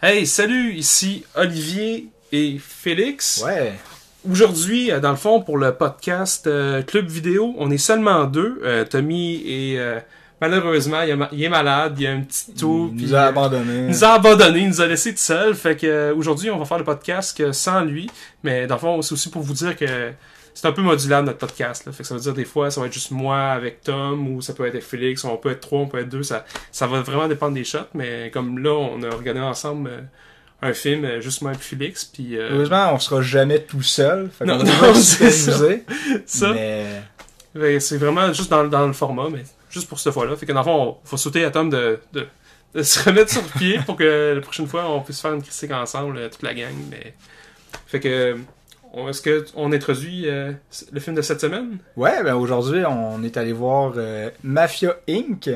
Hey, salut, ici Olivier et Félix. Ouais. Aujourd'hui, euh, dans le fond, pour le podcast euh, Club Vidéo, on est seulement deux. Euh, Tommy est euh, malheureusement, il, il est malade, il a un petit toux. Il nous a abandonnés. il nous a abandonnés, il nous a laissés tout seuls. Fait que aujourd'hui, on va faire le podcast sans lui. Mais dans le fond, c'est aussi pour vous dire que c'est un peu modulable notre podcast. Là. Fait que ça veut dire des fois, ça va être juste moi avec Tom, ou ça peut être avec Félix, on peut être trois, on peut être deux. Ça, ça va vraiment dépendre des shots. Mais comme là, on a regardé ensemble euh, un film, euh, juste moi et Félix. Puis euh, Heureusement, on sera jamais tout seul. Fait Non, non, c'est ça, Mais que c'est vraiment juste dans, dans le format, mais juste pour cette fois-là. Fait que dans le fond, on faut sauter à Tom de, de, de se remettre sur pied pour que la prochaine fois, on puisse faire une critique ensemble, toute la gang. Mais... Fait que, est-ce qu'on introduit euh, le film de cette semaine? ouais, ben aujourd'hui, on est allé voir euh, Mafia Inc.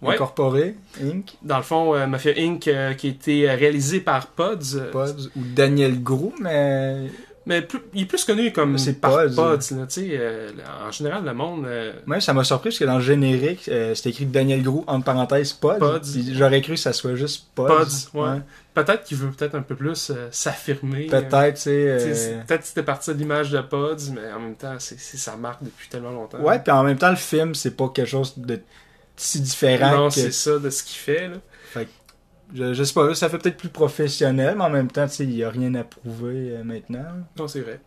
Ouais. Incorporé Inc. Dans le fond, euh, Mafia Inc., qui a été réalisé par Pods. Pods, ou Daniel Grou, mais Mais plus- il est plus connu comme C'est par Pods. Pods. là, tu sais, euh, en général, le monde... euh, moi ça m'a surpris parce que dans le générique, euh, c'était écrit Daniel Grou entre parenthèses Pods. Pods. J'aurais cru que ça soit juste Pods. Pods, ouais. Peut-être qu'il veut peut-être un peu plus euh, s'affirmer. euh, Peut-être, euh, c'est- Peut-être que c'était parti de l'image de Pods, mais en même temps, c'est c'est sa marque depuis tellement longtemps. Ouais, puis en même temps, le film, c'est pas quelque chose de si différent Non, que c'est ça de ce qu'il fait. Là. Je, je sais pas, ça fait peut-être plus professionnel, mais en même temps, tu sais, il y a rien à prouver euh, maintenant. Non, c'est vrai.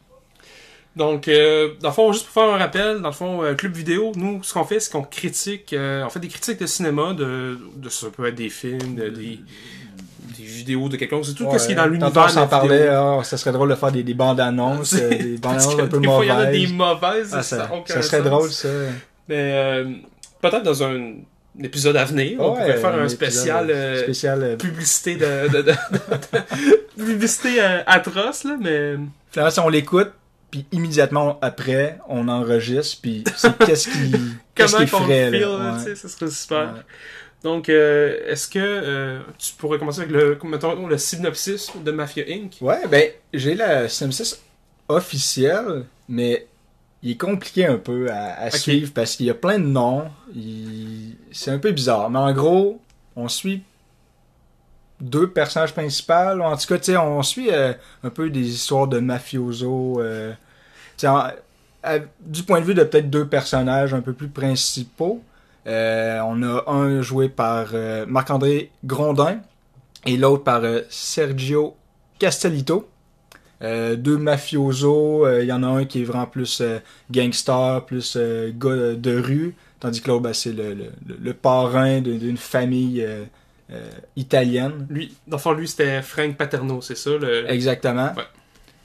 Donc, euh, dans le fond, juste pour faire un rappel, dans le fond, euh, Club Vidéo, nous, ce qu'on fait, c'est qu'on critique, euh, on fait des critiques de cinéma, de, de ça peut être des films, de- des, des vidéos de quelqu'un, c'est tout Ouais, ce qui est dans l'univers Tantôt, on s'en la parlait, ah, ça serait drôle de faire des, des bandes annonces, des bandes annonces un peu des fois, il y en a mauvaises. des mauvaises, Ah, ça, ça, serait sens. drôle, ça. Mais euh, peut-être dans un épisode à venir, on pourrait faire un spécial... euh, spécial euh, publicité de, de, de- de- publicité euh, atroce là mais Finalement, si on l'écoute, puis immédiatement après, on enregistre, puis c'est qu'est-ce qui, qu'est-ce qui ferait, feel là. ouais. ça serait super Ouais. donc euh, est-ce que euh, tu pourrais commencer avec le mettons, le synopsis de Mafia Inc? Ouais, ben, j'ai la synopsis officielle, mais il est compliqué un peu à, suivre parce qu'il y a plein de noms. Il- C'est un peu bizarre. Mais en gros, on suit deux personnages principaux. En tout cas, tu sais, on suit euh, un peu des histoires de mafioso. euh, en- à- du point de vue de peut-être deux personnages un peu plus principaux. Euh, on a un joué par Marc-André Grondin et l'autre par Sergio Castellito. Euh, deux mafiosos, euh, il y en a un qui est vraiment plus euh, gangster, plus euh, gars de rue, tandis que l'autre, ben, c'est le, le, le- le parrain d'une famille euh, euh, italienne. lui dans le fond lui c'était Frank Paterno c'est ça le Exactement. Ouais.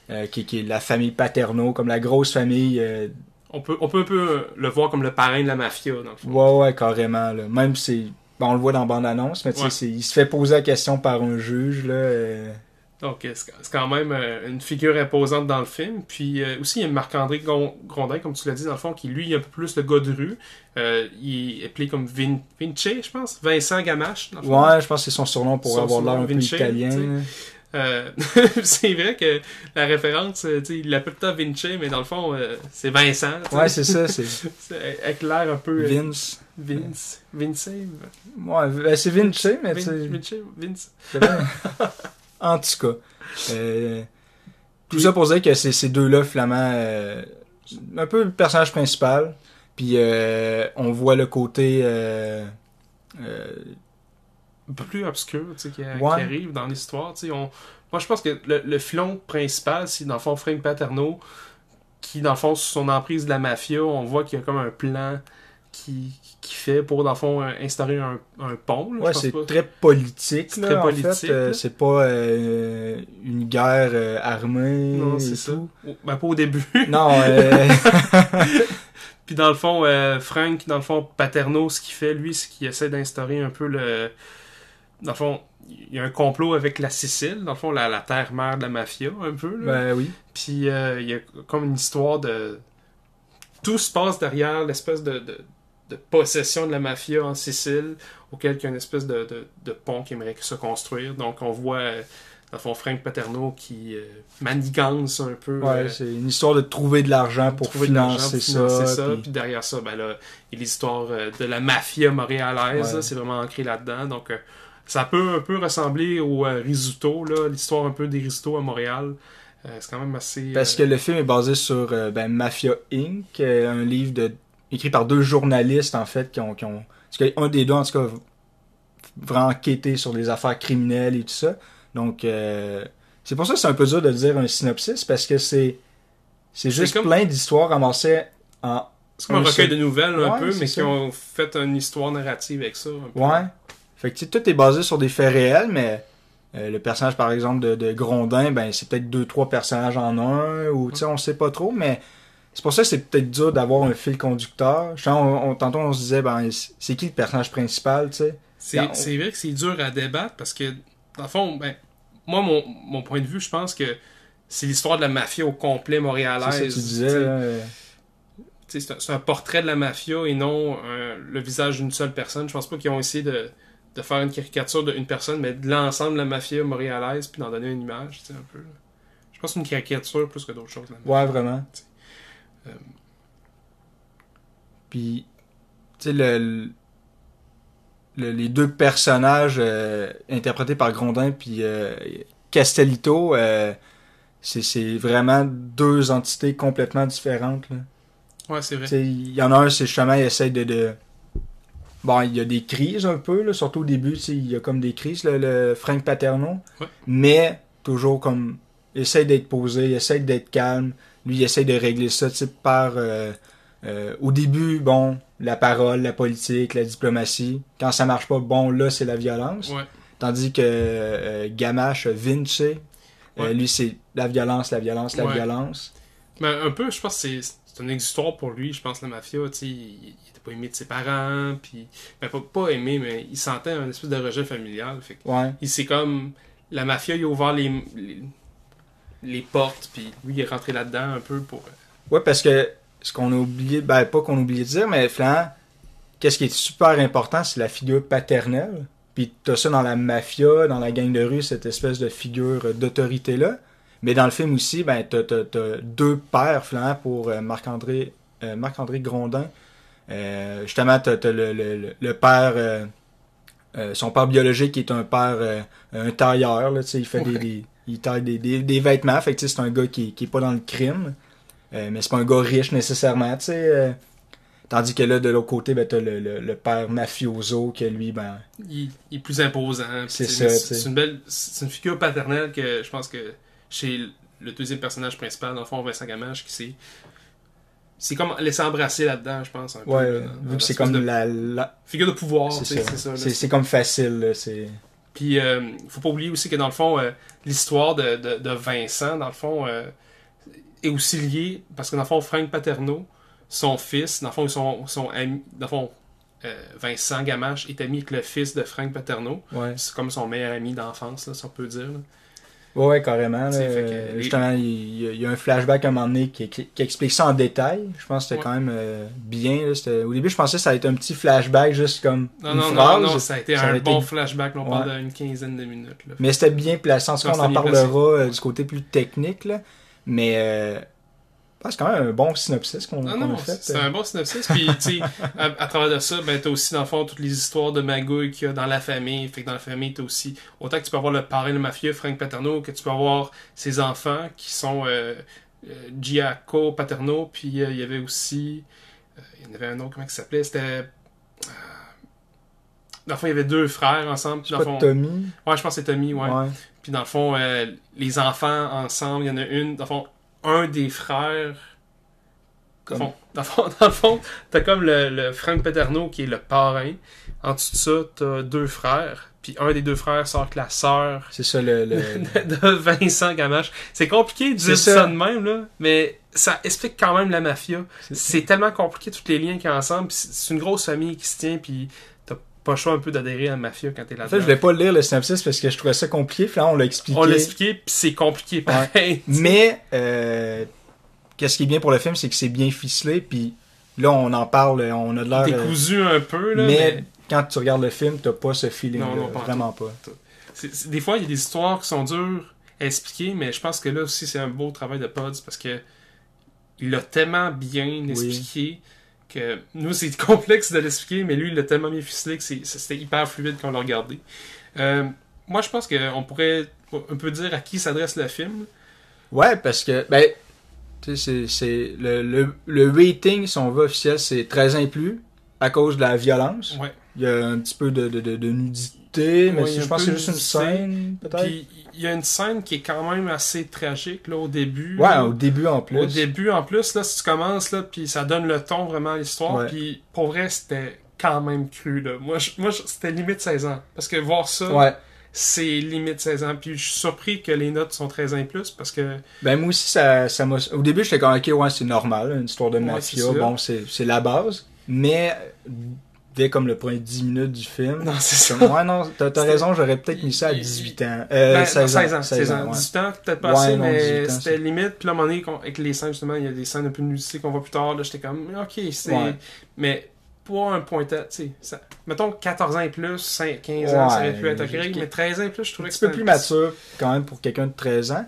Euh, qui, qui est la famille Paterno, comme la grosse famille. euh, on peut on peut un peu euh, le voir comme le parrain de la mafia dans le fond ouais, ouais, carrément. Là. Même si bon, on le voit dans bande-annonce, mais Ouais. il se fait poser la question par un juge. Là, euh, Donc, euh, c'est quand même euh, une figure imposante dans le film. Puis euh, aussi, il y a Marc-André Grondin, comme tu l'as dit, dans le fond, qui lui est un peu plus le gars de rue. Euh, il est appelé comme Vin Vinci, je pense. Vincent Gamache, dans le. Ouais, je pense que c'est son surnom pour Son avoir l'air un peu Vinci, italien. Euh, c'est vrai que la référence, il l'appelle tout Vinci, mais dans le fond, c'est Vincent. tu sais. Ouais, c'est ça, c'est avec l'air un peu... Vince. Vince. Vinci. Ouais, ben, c'est Vinci, mais tu Vin- sais. Vinci. Vince. en tout cas. euh, tout ça pour dire que c'est ces deux-là, finalement, euh, un peu le personnage principal. Puis euh, on voit le côté. un peu plus obscur qui, qui Ouais. arrive dans l'histoire. On... Moi, je pense que le, le filon principal, c'est dans le fond Frank Paterno, qui, dans le fond, sous son emprise de la mafia, on voit qu'il y a comme un plan qui, fait pour, dans le fond, instaurer un, un pont. là, ouais, c'est pas. très politique. C'est très en politique. Euh, c'est pas euh, une guerre euh, armée. Non, c'est ça. Oh, Ben, pas au début. Non, Puis dans le fond, Frank, dans le fond, Paterno, ce qu'il fait, lui, c'est qu'il essaie d'instaurer un peu le. Dans le fond, il y a un complot avec la Sicile, dans le fond, la, la terre-mère de la mafia, un peu. Là. ben oui. Puis il y a comme une histoire de. Tout se passe derrière l'espèce de, de, de possession de la mafia en Sicile, auquel il y a une espèce de, de, de pont qui aimerait se construire. Donc on voit, euh, dans le fond, Frank Paterno qui euh, manigance un peu. Ouais, euh, c'est une histoire de trouver de l'argent pour trouver de l'argent financer ça. ça. puis- Puis derrière ça, ben là, il y a l'histoire de la mafia montréalaise. Ouais. C'est vraiment ancré là-dedans. Donc, Ça peut un peu ressembler au risotto, là, l'histoire un peu des risottos à Montréal. Euh, c'est quand même assez. Parce que le film est basé sur euh, ben, Mafia Inc., un livre de, écrit par deux journalistes, en fait, qui ont... Qui ont parce qu'un des deux, en tout cas, vraiment enquêté sur les affaires criminelles et tout ça. Donc, euh, c'est pour ça que c'est un peu dur de dire un synopsis, parce que c'est c'est juste comme- plein d'histoires ramassées en... c'est comme un un recueil seul- de nouvelles un Ouais, peu, mais qui ont fait une histoire narrative avec ça. un peu. Ouais. Fait que tu sais, tout est basé sur des faits réels, mais euh, le personnage, par exemple, de, de Grondin, ben c'est peut-être deux, trois personnages en un, ou tu sais, on sait pas trop, mais c'est pour ça que c'est peut-être dur d'avoir un fil conducteur. Je sais, on, on- tantôt, on se disait, ben, c'est qui le personnage principal, tu sais? C'est c'est vrai que c'est dur à débattre parce que, dans le fond, ben, moi, mon, mon point de vue, je pense que c'est l'histoire de la mafia au complet C'est montréalaise. ça que tu tu sais. disais, euh, C'est un, c'est un portrait de la mafia et non un- le visage d'une seule personne. Je pense pas qu'ils ont essayé de, de faire une caricature d'une personne, mais de l'ensemble de la mafia montréalaise puis d'en donner une image, tu sais, un peu. Je pense que c'est une caricature plus que d'autres choses. la mafia. Ouais, vraiment. Euh. Puis, tu sais, le, le- les deux personnages euh, interprétés par Grondin puis euh, Castellito, euh, c'est vraiment deux entités complètement différentes. Là. Ouais, c'est vrai. Il y en a un, c'est justement, il essaie de, de... Bon, il y a des crises un peu, là, surtout au début, il y a comme des crises, le, le Frank Paterno. Ouais. Mais, toujours comme, il essaie d'être posé, il essaie d'être calme. Lui, il essaie de régler ça, par... euh, euh, au début, bon, la parole, la politique, la diplomatie. Quand ça marche pas, bon, là, c'est la violence. Ouais. Tandis que euh, Gamache, Vince, Ouais. lui, c'est la violence, la violence, la Ouais. violence. Mais un peu, je pense que c'est c'est une histoire pour lui, je pense, la mafia, il, il était pas aimé de ses parents, puis, ben, pas, pas aimé, mais il sentait un espèce de rejet familial, fait Ouais. il c'est comme, la mafia, il a ouvert les, les, les portes, puis lui, il est rentré là-dedans un peu pour... euh, Ouais, parce que ce qu'on a oublié, ben pas qu'on a oublié de dire, mais Flan, qu'est-ce qui est super important, c'est la figure paternelle. Puis t'as ça dans la mafia, dans la gang de rue, cette espèce de figure d'autorité-là. Mais dans le film aussi, ben t'as, t'as, t'as deux pères, Flan, pour euh, Marc-André euh, Marc-André Grondin. Euh, justement, t'as, t'as le, le, le- le père, euh, son père biologique qui est un père, un tailleur, là, il fait des- il taille des, des, des vêtements, fait que c'est un gars qui, qui est pas dans le crime. Euh, mais c'est pas un gars riche nécessairement, tu sais. euh. tandis que là, de l'autre côté, ben, t'as le, le, le père mafioso que lui, ben. il, il est plus imposant. puis C'est ça. C'est une belle, c'est une figure paternelle que je pense que chez le deuxième personnage principal, dans le fond, Vincent Gamache, qui s'est, c'est comme laissé embrasser là-dedans, je pense. Un peu, là, vu que c'est comme de la. la- figure de pouvoir, c'est ça. c'est. C'est c'est comme facile, là. C'est. Puis, euh, faut pas oublier aussi que dans le fond, euh, l'histoire de, de, de Vincent, dans le fond, euh, est aussi liée, parce que dans le fond, Frank Paterno, son fils, dans le fond, ils sont, sont amis, dans le fond, euh, Vincent Gamache est ami avec le fils de Frank Paterno. Ouais. C'est comme son meilleur ami d'enfance, là, si on peut dire. là. Ouais, ouais, carrément. là. Que Justement, il y, a- il y a un flashback à un moment donné qui, qui- qui explique ça en détail. Je pense que c'était Ouais. quand même euh, bien. là. Au début, je pensais que ça allait être un petit flashback, juste comme Non, une non, phrase. non, non, ça a été Ça un bon été- flashback, là, on Ouais. parle d'une quinzaine de minutes. Là. Mais c'était bien placé. En tout cas, on en parlera euh, du côté plus technique. Là. Mais euh, ah, c'est quand même un bon synopsis qu'on non, a fait. c'est un bon synopsis. Puis, tu sais, à, à travers de ça, ben, t'as aussi, dans le fond, toutes les histoires de magouilles qu'il y a dans la famille. Fait que dans la famille, t'as aussi, autant que tu peux avoir le parrain, le mafieux, Frank Paterno, que tu peux avoir ses enfants, qui sont euh, euh, Giaco Paterno, puis euh, il y avait aussi, euh, il y en avait un autre, comment il s'appelait, c'était... euh, dans le fond, il y avait deux frères ensemble. Dans pas fond, Tommy. ouais, je pense que c'est Tommy, ouais. Ouais. Puis dans le fond, euh, les enfants ensemble, il y en a une. Dans le fond, un des frères. Fond, dans le fond, dans le fond, t'as comme le, le Frank Paterno qui est le parrain. En dessous de ça, t'as deux frères. Puis un des deux frères sort avec la sœur C'est ça le. le- de Vincent Gamache. C'est compliqué de dire ça. ça. de même, là, mais ça explique quand même la mafia. c'est- tellement compliqué, tous les liens qu'il y a ensemble. C'est une grosse famille qui se tient, puis pas choix un peu d'adhérer à la mafia quand t'es En là-dedans. fait, je voulais pas lire le synopsis parce que je trouvais ça compliqué. Puis là, on l'a expliqué. On l'a expliqué, puis c'est compliqué pareil. Mais euh, qu'est-ce qui est bien pour le film, c'est que c'est bien ficelé. Puis là, on en parle, on a de l'air. T'es euh, cousu un peu, là, mais, mais, quand tu regardes le film, t'as pas ce feeling. Non, non, pas en vraiment pas. des fois, il y a des histoires qui sont dures à expliquer, mais je pense que là aussi, c'est un beau travail de Pods parce que il l'a tellement bien expliqué que nous, c'est complexe de l'expliquer, mais lui, il l'a tellement bien ficelé que c'était hyper fluide quand on l'a regardé. Euh, moi, je pense qu'on pourrait un peu dire à qui s'adresse le film. Ouais, parce que, ben, tu sais, c'est- c'est le, le, le rating, si on veut, officiel, c'est 13 ans et plus, à cause de la violence. Ouais. Il y a un petit peu de, de, de, de nudité, mais Ouais, il y a je pense que c'est juste une scène, peut-être. Puis il y a une scène qui est quand même assez tragique là au début. Ouais, là. au début en plus. Au début, en plus, là, si tu commences, là, puis ça donne le ton vraiment à l'histoire, Ouais. puis pour vrai, c'était quand même cru, là. Moi, je- moi je- c'était limite 16 ans. Parce que voir ça, Ouais. c'est limite 16 ans. Puis je suis surpris que les notes sont 13 ans et plus, parce que... Ben moi aussi, ça, ça m'a... Au début, j'étais comme, ok, ouais, c'est normal, une histoire de mafia, bon, c'est c'est la base. Mais, dès comme le premier 10 minutes du film, Non, c'est ça. ouais, non, t'as t'as C'était- raison, j'aurais peut-être mis ça à il- 18 ans. Euh, Ben, 16 ans. 16 ans. ouais. 18 ans, peut-être pas Ouais, assez, non, mais 18 ans, c'était c'est- limite. Puis là, à un moment donné, avec les scènes, justement, il y a des scènes un peu nudité qu'on voit plus tard. Là, j'étais comme, ok, c'est. Ouais. Mais pour un pointage, tu sais, ça... mettons 14 ans et plus, 5, 15 ans, ça aurait pu être ok, juste- mais 13 ans et plus, je un trouvais que petit peu c'était plus mature quand même pour quelqu'un de 13 ans.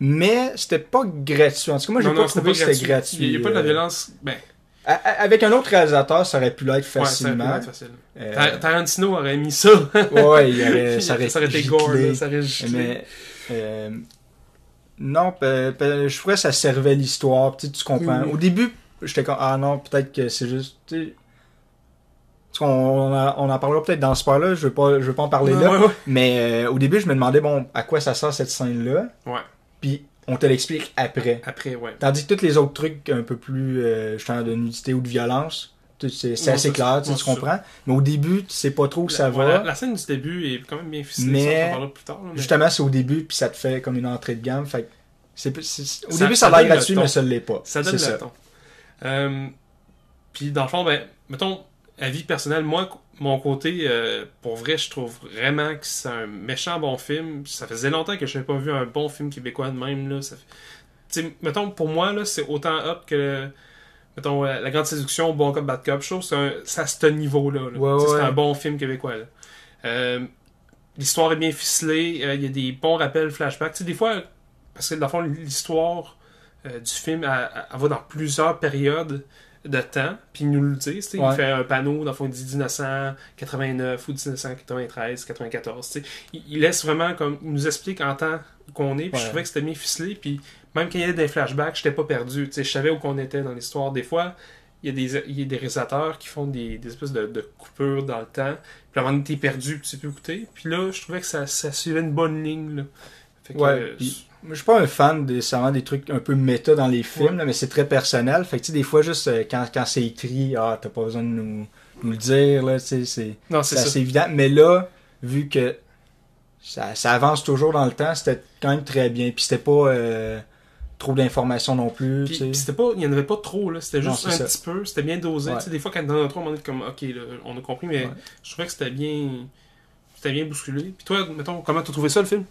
Mais c'était pas gratuit. En tout cas, moi, j'ai Non, pas non, trouvé que c'était gratuit. Il n'y a pas de la euh, violence. Ben, a- a- Avec un autre réalisateur, ça aurait pu l'être ouais, ça aurait pu facilement. être facile. Euh, Ta- Tarantino aurait mis ça. ouais, il aurait, ça aurait, ça aurait été gore, là, ça aurait giclé. Mais euh, non, je trouvais que ça servait l'histoire. Tu comprends. Oui, oui. Au début, j'étais comme ah non, peut-être que c'est juste. tu sais, parce on, en- on en parlera peut-être dans ce part-là. Je veux pas, je veux pas en parler Ouais, là. ouais, ouais. Mais euh, au début, je me demandais bon, à quoi ça sert cette scène-là? Ouais. Puis on te l'explique après. Après, ouais. Tandis que tous les autres trucs un peu plus euh, justement de nudité ou de violence, c'est assez clair, tu c'est comprends. Mais au début, tu sais pas trop où ça La- va. ouais, la, la scène du début est quand même bien ficelée. Mais- ça, on en parlera plus tard. là, mais- Justement, c'est au début, puis ça te fait comme une entrée de gamme. Fait que c'est, c'est- au Ça- début, ça ça a l'air donne le gratuit, mais ça l'est pas. Ça donne le ton. Euh, puis dans le fond, ben, mettons, avis personnel, moi, mon côté, euh, pour vrai, je trouve vraiment que c'est un méchant bon film. Ça faisait longtemps que je n'avais pas vu un bon film québécois de même. Là. Ça fait- mettons, pour moi, là, c'est autant up que, mettons, euh, La Grande Séduction, Bon Cop, Bad Cop. Je c'est à ce niveau-là. là. Ouais, Tu sais, ouais. C'est un bon film québécois. là. Euh, L'histoire est bien ficelée. euh, Il y a des bons rappels, flashbacks. Des fois, parce que dans le fond, l'histoire euh, du film, elle, elle- elle va dans plusieurs périodes de temps, puis il nous le sais, Ouais. il fait un panneau, dans le fond, il dit 1989 ou 1993, 94, tu sais. Il, il laisse vraiment comme, il nous explique en temps qu'on est, puis je trouvais que c'était bien ficelé, puis même quand il y avait des flashbacks, j'étais pas perdu, je savais où qu'on était dans l'histoire. Des fois, il y a des, il y a des réalisateurs qui font des, des espèces de, de coupures dans le temps, puis à un moment donné, t'es perdu, puis tu plus écouter, puis là, je trouvais que ça, ça suivait une bonne ligne, là. Fait que, Ouais, euh, je suis pas un fan des, nécessairement des trucs un peu méta dans les films, là, mais c'est très personnel. Fait que, tu sais, des fois, juste euh, quand, quand c'est écrit, ah, t'as pas besoin de nous, nous le dire, là, tu sais, c'est c'est assez évident. Mais là, vu que ça, ça avance toujours dans le temps, c'était quand même très bien. Puis c'était pas euh, trop d'informations non plus, Puis, puis c'était pas, il y en avait pas trop, là. C'était juste un ça. petit peu, c'était bien dosé. Ouais. Tu sais, des fois, quand dans notre on est comme, ok, là, on a compris, mais Ouais. je trouvais que c'était bien, c'était bien bousculé. Puis toi, mettons, comment t'as trouvé ça, le film?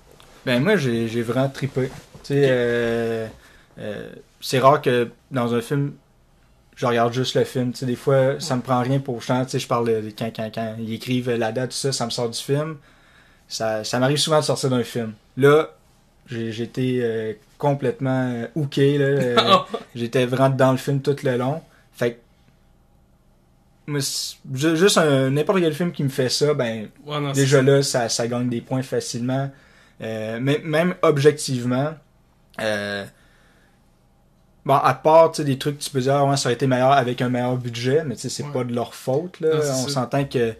Ben moi j'ai j'ai vraiment trippé. Tu sais, euh, euh, c'est rare que dans un film je regarde juste le film. Tu sais, des fois ça me prend rien pour chant. Tu sais, je parle de quand, quand, quand ils écrivent la date tout ça, ça me sort du film. Ça, ça m'arrive souvent de sortir d'un film. Là, j'ai j'étais euh, complètement euh, hooké là. Euh, J'étais vraiment dans le film tout le long. Fait que juste un- n'importe quel film qui me fait ça, ben Ouais, non, Déjà là, ça, ça gagne des points facilement. Euh, mais même objectivement, euh, bon, à part des trucs que tu peux dire, Ah ouais, ça aurait été meilleur avec un meilleur budget, mais c'est Ouais. pas de leur faute. Là. Non, On s'entend que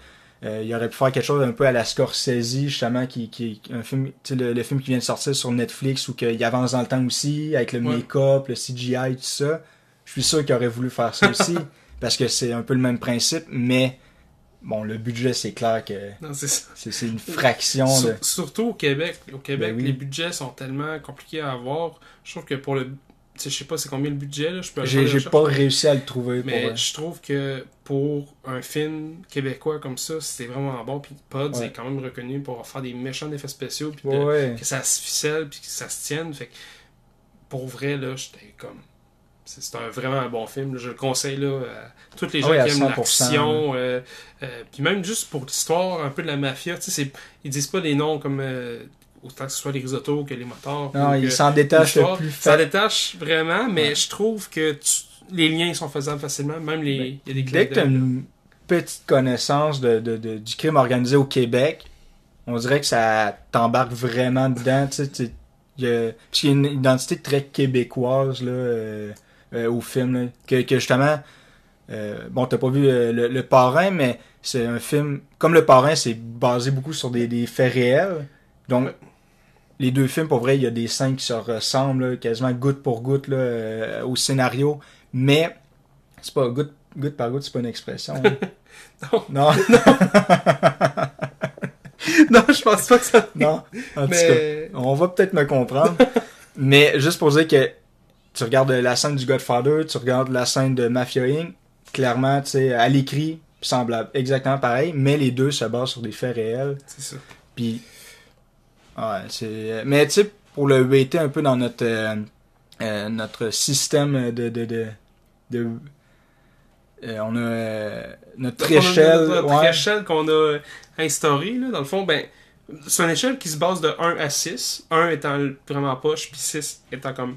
euh, il aurait pu faire quelque chose un peu à la Scorsese, justement, qui, qui un film, le, le film qui vient de sortir sur Netflix ou qu'il avance dans le temps aussi, avec le Ouais. make-up, le CGI, tout ça. Je suis sûr qu'il aurait voulu faire ça aussi, parce que c'est un peu le même principe, mais bon, le budget, c'est clair que c'est une fraction de. surtout au Québec. Au Québec, Ben oui. les budgets sont tellement compliqués à avoir. Je trouve que pour le. Je sais pas c'est combien le budget, là. Je peux J'ai pas réussi à le trouver. Mais vrai. je trouve que pour un film québécois comme ça, c'est vraiment bon. Puis Pods Ouais. est quand même reconnu pour faire des méchants effets spéciaux. Puis ouais. que ça se ficelle puis que ça se tienne. Fait que pour vrai, là, j'étais comme. C'est un, vraiment un bon film. là. Je le conseille là, à tous les gens Ah oui, à qui aiment 100%, l'action. euh, euh, puis même juste pour l'histoire un peu de la mafia. Tu sais, c'est- ils disent pas des noms comme. euh, autant que ce soit les risottos que les motards. Non, ou il que s'en détache le l'histoire. plus Ça détache vraiment, mais Ouais. je trouve que tu- les liens sont faisables facilement. Même les. Il y a des Dès que tu as une petite connaissance de, de- de- du crime organisé au Québec, on dirait que ça t'embarque vraiment dedans. Tu sais, il y a une identité très québécoise là, euh, euh, au film. là, que, que justement, euh, bon, t'as pas vu euh, le, le Parrain, mais c'est un film. Comme le Parrain, c'est basé beaucoup sur des, des faits réels. Donc, les deux films, pour vrai, il y a des scènes qui se ressemblent là, quasiment goutte pour goutte là, au scénario. Mais, c'est pas goutte, goutte par goutte, c'est pas une expression. hein. Non. non. non, je pense pas que ça. Non, en tout cas, Mais. on va peut-être me comprendre. mais juste pour dire que tu regardes la scène du Godfather, tu regardes la scène de Mafia Inc., clairement, tu sais, à l'écrit, semblable, exactement pareil, mais les deux se basent sur des faits réels. C'est ça. Puis, ouais, c'est. Mais tu sais, pour le weighter un peu dans notre euh, euh, notre système de de de, de- euh, on a notre On a échelle, Notre ouais. échelle qu'on a instaurée, là, dans le fond, ben, c'est une échelle qui se base de 1 à 6. 1 étant vraiment poche, puis 6 étant comme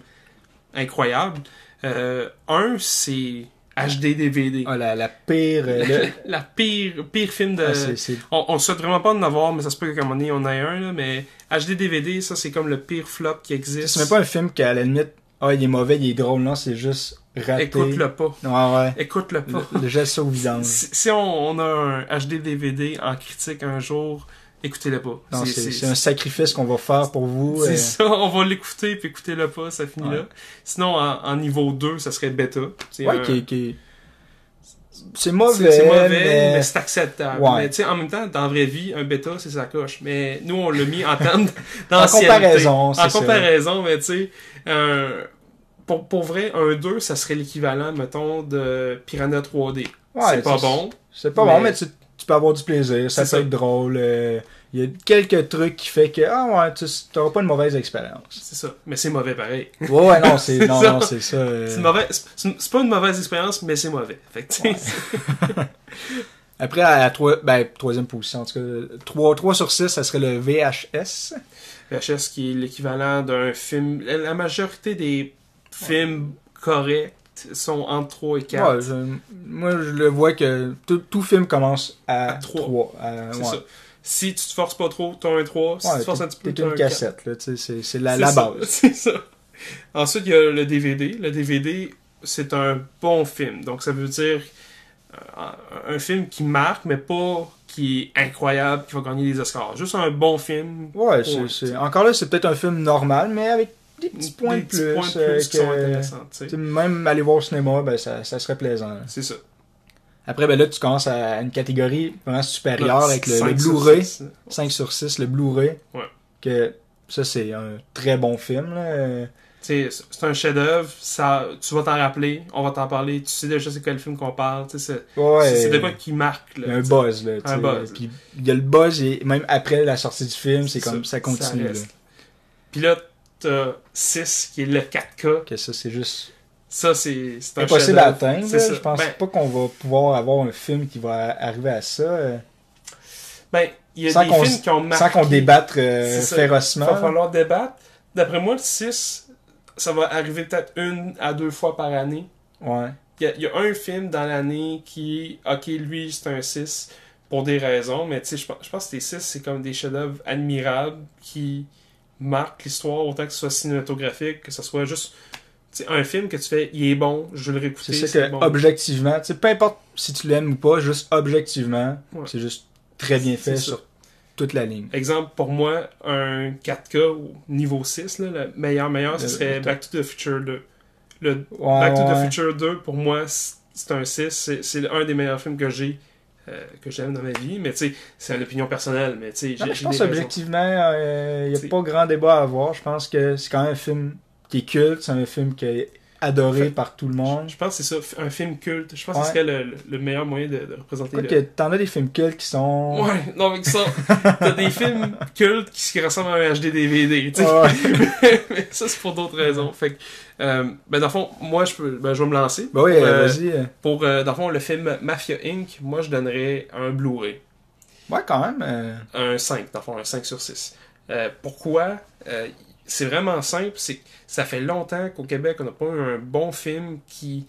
incroyable. Euh, 1, c'est HD DVD. Ah, la, la pire. euh, le- La pire, pire film de. ah, on, on souhaite vraiment pas en avoir, mais ça se peut qu'à un moment donné, on ait un, là, mais HD DVD, ça, c'est comme le pire flop qui existe. C'est même pas un film qu'à la limite, ah, il est mauvais, il est drôle, non, c'est juste raté. Écoute-le pas. Ouais, ouais. Écoute-le pas. Le, le geste au vidange. Si, si on, on a un HD DVD en critique un jour, écoutez-le pas. C'est- un sacrifice qu'on va faire pour vous. C'est euh, ça, on va l'écouter puis écoutez-le pas, ça finit Ouais. là. Sinon, en, en niveau 2, ça serait bêta. Ouais, un- qui, qui- C'est mauvais, c'est mauvais, mais... mais, c'est acceptable. Ouais. Mais tu sais, en même temps, dans la vraie vie, un bêta, c'est sa coche. Mais nous, on l'a mis en termes En comparaison, c'est En ça. comparaison, mais tu sais, un- pour, pour vrai, un 2, ça serait l'équivalent, mettons, de Piranha 3D. Ouais, c'est pas bon. C'est pas mais- bon, mais tu, tu peux avoir du plaisir, ça peut ça. être drôle. euh, Il y a quelques trucs qui fait que, ah ouais, tu n'auras pas une mauvaise expérience. C'est ça. Mais c'est mauvais pareil. Ouais, ouais, non, c'est non, ça. non, c'est ça. euh. C'est mauvais. c'est- pas une mauvaise expérience, mais c'est mauvais. Fait que, Après, à la troi- ben, troisième position, en tout cas, 3, 3 sur 6, ça serait le VHS. VHS qui est l'équivalent d'un film. La la majorité des films corrects sont entre 3 et 4. Ouais, je- moi, je le vois que tout, tout film commence à, À trois. 3. c'est ouais. ça. Si tu te forces pas trop, t'as un 3. Si tu te forces un petit peu, t'as une un 4. cassette, c'est la, C'est la base. C'est ça. Ensuite, il y a le DVD. Le DVD, c'est un bon film. Donc, ça veut dire euh, un film qui marque, mais pas qui est incroyable, qui va gagner des Oscars. Juste un bon film. Ouais, c'est encore là, c'est peut-être un film normal, mais avec des petits points des de plus. points euh, plus qui sont intéressants. tu sais. tu sais, même aller voir au cinéma, ben, ça, ça serait plaisant. C'est ça. Après, ben là, tu commences à une catégorie vraiment supérieure avec le, le Blu-ray. six. 5 sur 6, le Blu-ray. Ouais. Que ça, c'est un très bon film. Là. C'est un chef-d'œuvre, ça, tu vas t'en rappeler, on va t'en parler, tu sais déjà c'est quel film qu'on parle, c'est Ouais, c'est- c'est de quoi qui marque. il Là, y a un buzz. Là, Un buzz. Puis il y a le buzz, et même après la sortie du film, c'est comme ça, ça continue. Puis là, 6 qui est le 4K. Que ça, c'est juste Ça, c'est impossible à atteindre. Je pense Ben, pas qu'on va pouvoir avoir un film qui va arriver à ça. euh, ben, il y a Sans des films qui ont marqué. Sans qu'on débatte euh, férocement. Il va falloir débattre. D'après moi, le 6, ça va arriver peut-être une à deux fois par année. Ouais. Il y, a, il y a un film dans l'année qui, ok, lui, c'est un 6 pour des raisons, mais tu sais, je pense, je pense que les 6, c'est comme des chefs-d'œuvre admirables qui marquent l'histoire autant que ce soit cinématographique, que ce soit juste un film que tu fais, il est bon, je vais le réécouter. C'est ça que, bon. objectivement, peu importe si tu l'aimes ou pas, juste objectivement, Ouais. c'est juste très bien fait ça. sur toute la ligne. Exemple, pour moi, un 4K au niveau 6, là, le meilleur, meilleur, ce serait le- Back to the Future 2. Le Ouais, Back to the. Future 2, pour moi, c'est un 6. C'est- C'est un des meilleurs films que j'ai, euh, que j'aime dans ma vie. Mais tu sais, c'est une opinion personnelle. Mais tu sais, je pense objectivement, il n'y a pas grand débat à avoir. Je pense que c'est quand même un film qui est culte, c'est un film qui est adoré Fait- par tout le monde. Je pense que c'est ça, un film culte. Je pense Ouais. que ce serait le, le- le meilleur moyen de, de représenter Quoi le... t'en as des films cultes qui sont... Ouais, non, mais qui sont... T'as des films cultes qui, ressemblent à un HD DVD, tu sais. Ouais. mais ça, c'est pour d'autres raisons. Fait que, euh, ben, dans le fond, moi, je peux, ben, je vais me lancer. Bah oui, euh, vas-y. Pour, euh, dans le fond, le film Mafia Inc., moi, je donnerais un Blu-ray. Ouais, quand même. Un 5, dans le fond, un 5 sur 6. Euh, pourquoi? C'est vraiment simple, c'est que ça fait longtemps qu'au Québec, on n'a pas eu un bon film qui,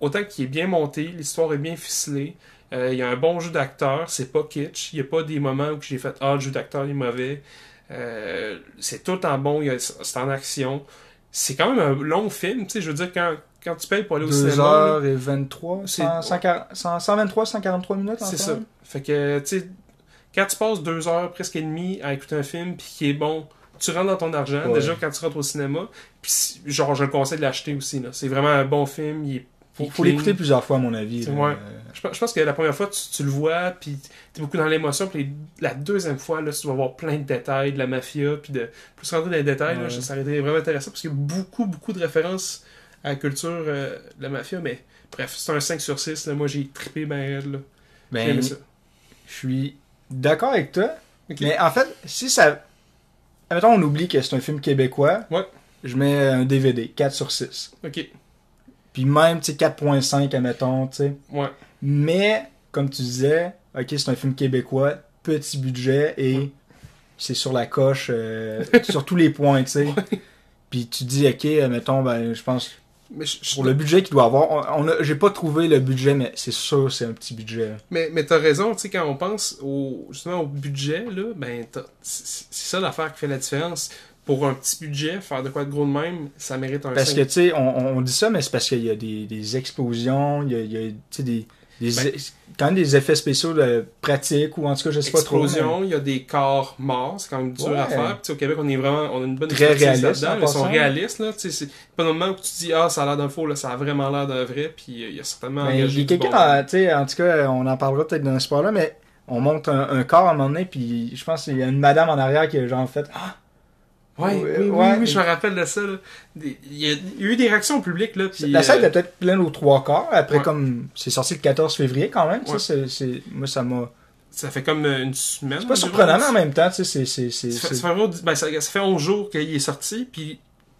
autant qu'il est bien monté, l'histoire est bien ficelée, Euh, Il y a un bon jeu d'acteur, c'est pas kitsch. Il y a pas des moments où j'ai fait Ah, le jeu d'acteur est mauvais. Euh, c'est tout en bon, c'est en action. C'est quand même un long film, tu sais, je veux dire, quand, quand tu payes pour aller au 2 cinéma, là, heures et 23, C'est- 100, 140, 100, 123, 143 minutes c'est ça. Fait que, tu sais, quand tu passes deux heures, presque et demie, à écouter un film, puis qui est bon, tu rentres dans ton argent, Ouais. déjà quand tu rentres au cinéma, puis genre, je le conseille de l'acheter aussi, là. C'est vraiment un bon film, il est Faut, l'écouter plusieurs fois, à mon avis. Ouais. Euh, Je pense, je pense que la première fois, tu, tu le vois, puis t'es beaucoup dans l'émotion, puis la deuxième fois, là, tu vas voir plein de détails de la mafia, puis de plus rentrer dans les détails, là, ça aurait été vraiment intéressant, parce qu'il y a beaucoup, beaucoup de références à la culture euh, de la mafia, mais bref, c'est un 5 sur 6, là, moi j'ai trippé ben raide, là. Ben, ça. je suis d'accord avec toi. Mais en fait, si ça. Admettons, on oublie que c'est un film québécois. Ouais. Je mets un DVD, 4 sur 6. Ok, Puis même, tu sais, 4.5, admettons, tu sais. ouais. Mais, comme tu disais, ok, c'est un film québécois, petit budget et c'est sur la coche, euh, sur tous les points, tu sais. Puis tu dis, ok, admettons, ben, je pense, Mais, je- je- pour le budget qu'il doit avoir, on, on j'ai pas trouvé le budget, mais c'est sûr, c'est un petit budget. mais, mais t'as raison, tu sais, quand on pense au, justement au budget, là, ben, c'est ça l'affaire qui fait la différence. Pour un petit budget, faire de quoi de gros de même, ça mérite un Parce 5. que, tu sais, on, on dit ça, mais c'est parce qu'il y a des, des explosions, il y a, il y a, des, des Ben- quand même des effets spéciaux de pratiques, ou en tout cas, je sais pas trop. explosion, il y a des corps morts, c'est quand même dur Ouais. à faire. Puis, tu sais, au Québec, on est vraiment, on a une bonne Très réaliste, mais Ils sont réalistes, là. Tu sais, c'est pas un moment où tu dis, ah, ça a l'air d'un faux, là, ça a vraiment l'air d'un vrai, puis euh, il y a certainement engagé il y a quelqu'un, bon dans- tu sais, en tout cas, on en parlera peut-être dans ce sport-là, mais on monte un, un corps à un moment donné, puis je pense qu'il y a une madame en arrière qui a genre fait Ah, Ouais, oui, oui, ouais. oui, je me rappelle de ça, là. Il y, a eu des réactions au public, là, puis... La salle euh, était peut-être pleine aux trois quarts. Après, Ouais. comme c'est sorti le 14 février quand même, Ouais. ça, c'est, c'est- moi, ça m'a. Ça fait comme euh, une semaine. C'est pas surprenant, mais en même temps, tu sais, c'est. Ça fait, c'est- ça fait environ- ben, ça- ça fait 11 jours qu'il est sorti, puis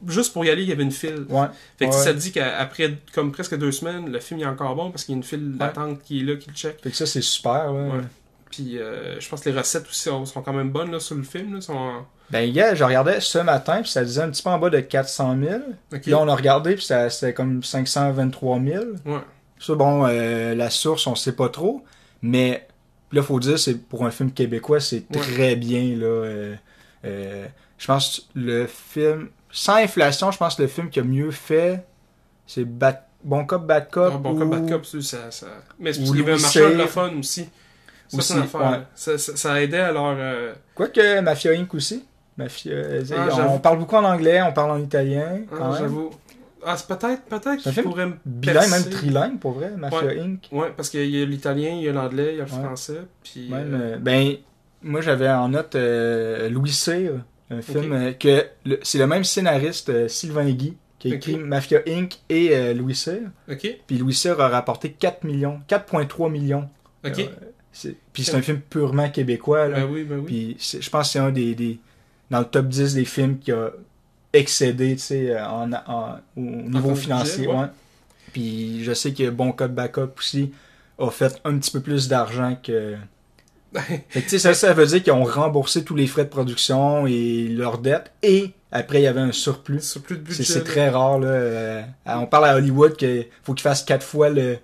juste pour y aller, il y avait une file. Ouais. Fait que Ouais. ça te dit qu'après comme presque deux semaines, le film est encore bon parce qu'il y a une file d'attente qui est là, qui le check. Fait que ça, c'est super. Ouais. Puis euh, je pense que les recettes aussi sont, quand même bonnes là, sur le film. Là, sont Ben, gars, je regardais ce matin, puis ça disait un petit peu en bas de 400 000. Ok. Puis là, on a regardé, puis ça, c'était comme 523 000. Ouais. Ça, bon, euh, la source, on sait pas trop. Mais là, faut dire, c'est pour un film québécois, c'est Ouais. très bien, là. euh, euh, je pense que le film, sans inflation, je pense que le film qui a mieux fait, c'est Bad- Bon Cop, Bad Cop. Bon, ou- comme Bad Cop, ça, ça... Mais c'est parce qu'il y avait un marché anglophone aussi. Ça, Aussi, ouais. Ça, aidait à leur... Quoique Mafia Inc. aussi. Mafia, euh, Ah, on, parle beaucoup en anglais, on parle en italien. ah. J'avoue. Ah, c'est peut-être, peut-être me Bilingue, même trilingue, pour vrai, Mafia Inc. Ouais, parce qu'il y a l'italien, il y a l'anglais, il y a le Ouais. français, puis... Même, euh, euh, ben, moi j'avais en note euh, Louis Cyr, un film euh, que c'est le même scénariste euh, Sylvain Guy qui a écrit. Mafia Inc. et Louis Cyr. Ok, Puis Louis Cyr a rapporté 4 millions, 4,3 millions. ok. Puis c'est un film purement québécois. Là. ben oui, ben oui. Puis je pense que c'est un des, des- dans le top 10 des films qui a excédé tu sais, en, en- au niveau financier. budget, ouais. ouais. Puis je sais que Bon Cop Backup aussi a fait un petit peu plus d'argent que. Fait que, tu sais, ça, ça veut dire qu'ils ont remboursé tous les frais de production et leurs dettes et après il y avait un surplus. De budget. C'est très rare là. Euh, on parle à Hollywood qu'il faut qu'ils fassent quatre fois le,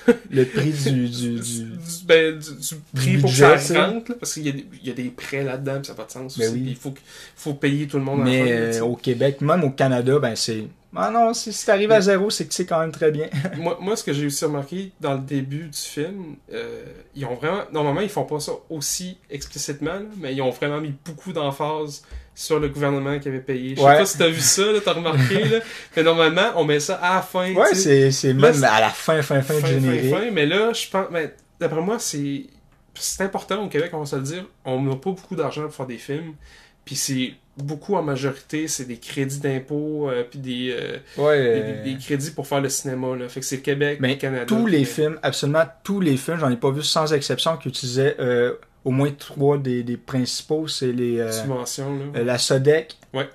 le prix du, du, du- ben, du, du prix pour que ça rentre, là, parce qu'il y, a des- il y a des prêts là-dedans, puis ça n'a pas de sens. Ben aussi, oui. Il faut, faut payer tout le monde Mais euh, au Québec, même au Canada, ben c'est. Ah non, si, si t'arrives à zéro, c'est que c'est quand même très bien. moi, moi, ce que j'ai aussi remarqué dans le début du film, euh, ils ont vraiment. Normalement, ils font pas ça aussi explicitement, là, mais ils ont vraiment mis beaucoup d'emphase sur le gouvernement qui avait payé. Je sais Ouais. pas si t'as vu ça, t'as remarqué, là, mais normalement, on met ça à la fin. Ouais, c'est c'est même à la fin, fin, fin, fin, du fin, générique. fin, mais là, je pense, mais d'après moi, c'est c'est important au Québec, on va se le dire. On n'a pas beaucoup d'argent pour faire des films, puis c'est beaucoup en majorité, c'est des crédits d'impôt, euh, puis des, euh, Ouais. euh, des- des crédits pour faire le cinéma. Là. Fait que c'est le Québec, Mais le Canada. tous les mais- films, absolument tous les films, j'en ai pas vu sans exception qui utilisaient euh, au moins trois des, des principaux, c'est les euh, subventions. Là. euh, la Sodec, Ouais.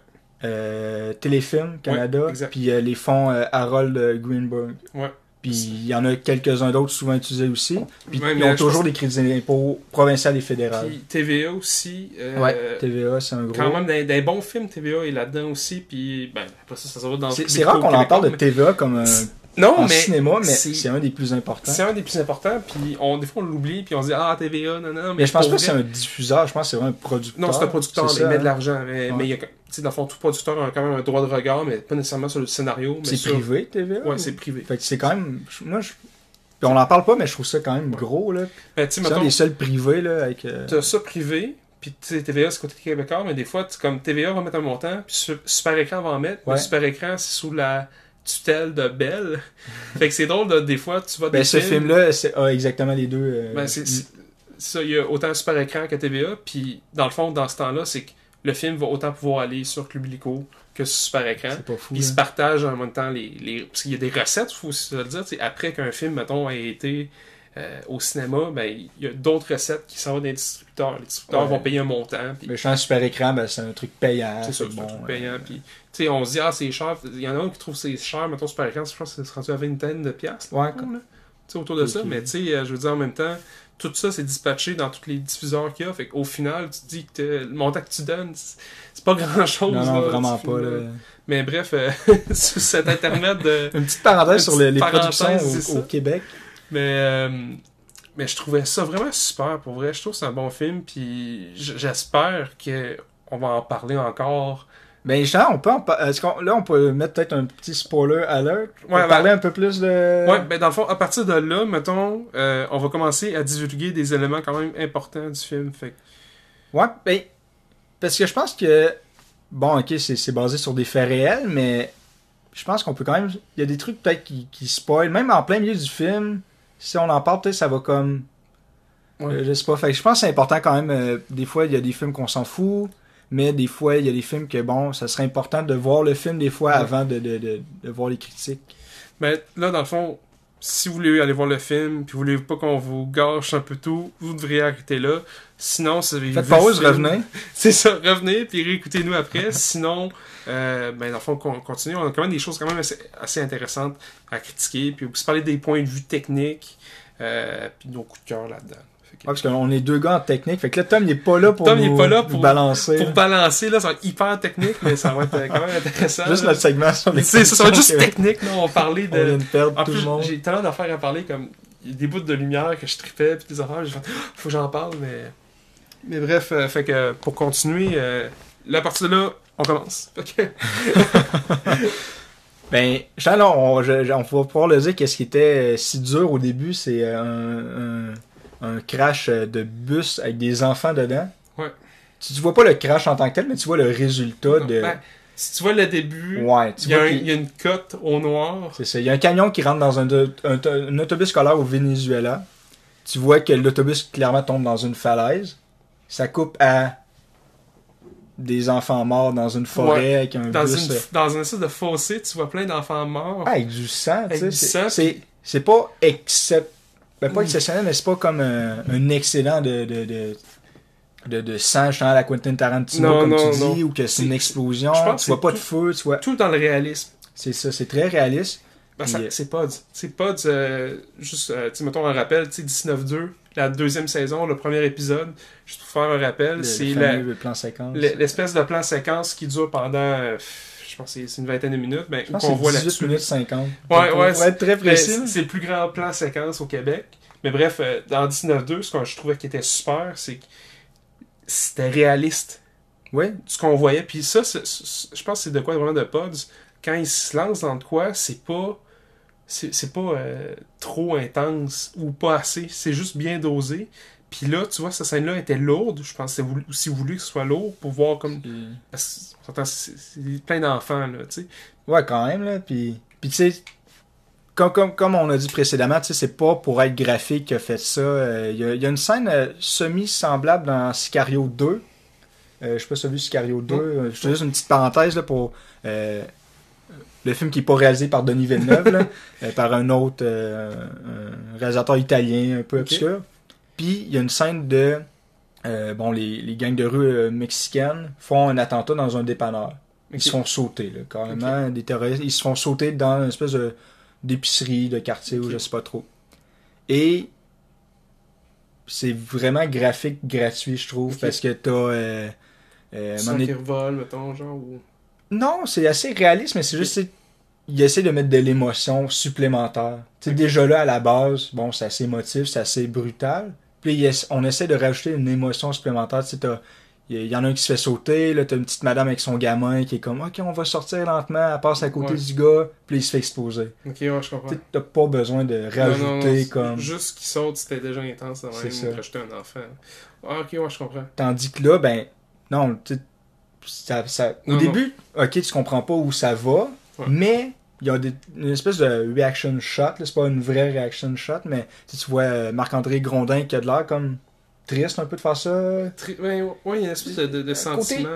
euh, Téléfilm Canada, Ouais, puis les fonds Harold Greenberg. Ouais. Puis il y en a quelques-uns d'autres souvent utilisés aussi. Puis Ouais, ils ont toujours des crédits d'impôt provincial et fédéral. Puis TVA aussi. euh, ouais, TVA, c'est un gros. Quand même, des, des bons films, TVA est là-dedans aussi. Puis, ben, après ça, ça se va dans C'est rare qu'on en parle de TVA comme un Non, en mais cinéma, mais c'est- un des plus importants. c'est un des plus importants, puis on, des fois on l'oublie, puis on se dit ah TVA, non, non, mais, Mais je pense pas que c'est un diffuseur, je pense que c'est vraiment un producteur. Non, c'est un producteur, il ça, met de hein. l'argent, mais, Ouais. mais il y a, tu sais, dans le fond, tout producteur a quand même un droit de regard, mais pas nécessairement sur le scénario, C'est sur- privé, TVA? Ouais, ou- c'est privé. Fait que c'est quand même. Moi, je. Puis on en parle pas, mais je trouve ça quand même gros, là. Ben, C'est un des seuls privés, là, avec. euh, t'as ça privé, puis tu sais, TVA c'est côté québécois, mais des fois, comme TVA va mettre un montant, puis Su- Super Écran va en mettre, mais. Super Écran, c'est sous la tutelle de Bell. fait que c'est drôle, de, des fois, tu vas Ben, des ce films- film-là c'est- a exactement les deux. euh, Ben, c'est ça, il y a autant Super Écran que TVA, puis dans le fond, dans ce temps-là, c'est que le film va autant pouvoir aller sur Club Illico que sur Super Écran. c'est pas fou. Puis ils se partagent en même temps les. les... Parce qu'il y a des recettes, il faut aussi le dire. Après qu'un film, mettons, ait été euh, au cinéma, ben, il y a d'autres recettes qui s'en vont des distributeurs. Les distributeurs Ouais. vont payer un montant. Puis Le champ super écran, ben, c'est un truc payant. c'est ça, c'est un bon, truc euh, payant. Sais, on se dit, ah, c'est cher. Il y en a un qui trouve que c'est cher, mettons, Super Écran, je pense que c'est rendu à vingtaine de piastres. Ouais, sais, autour de ça. Mais, tu sais, euh, je veux dire, en même temps, tout ça, c'est dispatché dans tous les diffuseurs qu'il y a. Fait qu'au final, tu te dis que le montant que tu donnes, c'est pas grand-chose. Non, non, là, vraiment pas. Là. Mais bref, euh, sur cet internet de. Une petite parenthèse Une sur les, les productions au. Québec. Mais, euh, mais je trouvais ça vraiment super, pour vrai. Je trouve que c'est un bon film, puis j'espère qu'on va en parler encore. Ben, justement, on peut en est-ce qu'on- là, on peut mettre peut-être un petit spoiler alert? Pour Ouais, parler un peu plus de. Ouais, ben dans le fond, à partir de là, mettons, euh, on va commencer à divulguer des éléments quand même importants du film. Fait Ouais, ben, parce que je pense que, bon, ok, c'est c'est basé sur des faits réels, mais je pense qu'on peut quand même, il y a des trucs peut-être qui, qui spoilent, même en plein milieu du film, si on en parle, peut-être ça va comme, Ouais. euh, je sais pas, fait que je pense que c'est important quand même, euh, des fois, il y a des films qu'on s'en fout, mais des fois, il y a des films que, bon, ça serait important de voir le film des fois Ouais. avant de, de, de, de voir les critiques. Ben là, dans le fond, si vous voulez aller voir le film, puis vous voulez pas qu'on vous gâche un peu tout, vous devriez arrêter là. Sinon, si vous avez Faites pause, revenez. C'est ça, revenez, puis réécoutez-nous après. Sinon, euh, ben, dans le fond, qu'on continue. On a quand même des choses quand même assez, assez intéressantes à critiquer, puis aussi parler des points de vue techniques, euh, puis nos coups de cœur là-dedans. Ouais, parce qu'on est deux gars en technique, fait que là, Tom, il est pas là pour Tom, nous, pas là nous pour- balancer. Pour balancer, là, ça va être hyper technique, mais ça va être euh, quand même intéressant. Juste là. notre segment sur les C'est ça, ça va être juste technique, là. On va parler que- On vient de. de perdre En tout plus, le monde. j'ai tellement d'affaires à parler, comme il y a des bouts de lumière que je tripais, puis des affaires, j'ai fait, Ah, faut que j'en parle, mais. Mais bref, euh, fait que pour continuer, euh, là, à partir de là, on commence. Que- Ben, on, je- on va pouvoir le dire qu'est-ce qui était euh, si dur au début, c'est euh, un, un, un crash euh, de bus avec des enfants dedans. Ouais. Tu, tu vois pas le crash en tant que tel, mais tu vois le résultat de. Ben, si tu vois le début, ouais, il y, a y une cote au noir. C'est ça. Il y a un camion qui rentre dans un, un- un autobus scolaire au Venezuela. Tu vois que l'autobus clairement tombe dans une falaise. Ça coupe à des enfants morts dans une forêt avec un Dans, bus. une, euh, dans un espèce de fossé, tu vois plein d'enfants morts. Ah, avec du sang, tu sais. c'est- pas excep... ben, pas Mm. exceptionnel, mais c'est pas comme un, un excédent de, de, de, de, de sang, à la Quentin Tarantino, Non, comme non, tu dis, non. ou que c'est une explosion. je pense Tu vois pas de tout- feu, tu vois. Tout dans le réalisme. C'est ça, c'est très réaliste. Ben, euh, c'est Pods. C'est Pods, euh, juste, euh, tu mettons un rappel, tu sais, 19-2, la deuxième saison, le premier épisode, juste pour faire un rappel, c'est l'espèce de plan séquence qui dure pendant, euh, pense que c'est- une vingtaine de minutes, Je pense qu'on voit c'est 18 là-dessus. minutes 50. Ouais, ouais, pour être très précis. c'est le plus grand plan séquence au Québec. Mais bref, euh, dans 19-2, ce que je trouvais qui était super, c'est que c'était réaliste. Oui, ce qu'on voyait. Puis ça, je pense que c'est de quoi vraiment de Pods. Quand il se lance dans de quoi, c'est pas. C'est pas euh, trop intense ou pas assez. C'est juste bien dosé. Puis là, tu vois, cette scène-là était lourde. Je pense que c'est aussi voulu que ce soit lourd pour voir comme. Parce qu'on s'entend, c'est plein d'enfants, là, tu sais. Ouais, quand même, là. Puis, puis tu sais, comme, comme, comme on a dit précédemment, tu sais, c'est pas pour être graphique qu'il a fait ça. Euh, Il y, a, il y a une scène euh, semi-semblable dans Sicario 2. Euh, je sais pas si tu as vu Sicario 2. Euh, je te juste une petite parenthèse là, pour euh, le film qui est pas réalisé par Denis Villeneuve, là, euh, par un autre euh, un réalisateur italien un peu obscur. Puis il y a une scène de euh, bon les, les gangs de rue euh, mexicaines font un attentat dans un dépanneur. Ils se font sauter, là, carrément. Des terroristes, ils se font sauter dans une espèce de- d'épicerie, de quartier, ou je sais pas trop. Et c'est vraiment graphique, gratuit, je trouve, parce que t'as... Euh, euh, donné- mettons, genre. Ou... Non, c'est assez réaliste, mais c'est juste... il essaie de mettre de l'émotion supplémentaire. Tu sais, déjà là, à la base, bon, c'est assez émotif, c'est assez brutal. Puis on essaie de rajouter une émotion supplémentaire. Tu sais, il y, en a un qui se fait sauter, là, t'as une petite madame avec son gamin qui est comme, ok, on va sortir lentement, elle passe à côté Ouais. du gars, puis il se fait exploser. Ok, ouais, je comprends. T'as pas besoin de rajouter non, non, c'est- comme. Juste qu'il saute, c'était déjà intense de même. ça. Rajouter un enfant. Ah, ok, ouais, je comprends. Tandis que là, ben, non, tu sais, ça, ça, au début, ok, tu comprends pas où ça va, Ouais. mais il y a des- une espèce de reaction shot, là, c'est pas une vraie reaction shot, mais tu vois euh, Marc-André Grondin qui a de l'air comme triste un peu de faire ça. Tri- ouais, il y a une espèce de, de, de Un sentiment.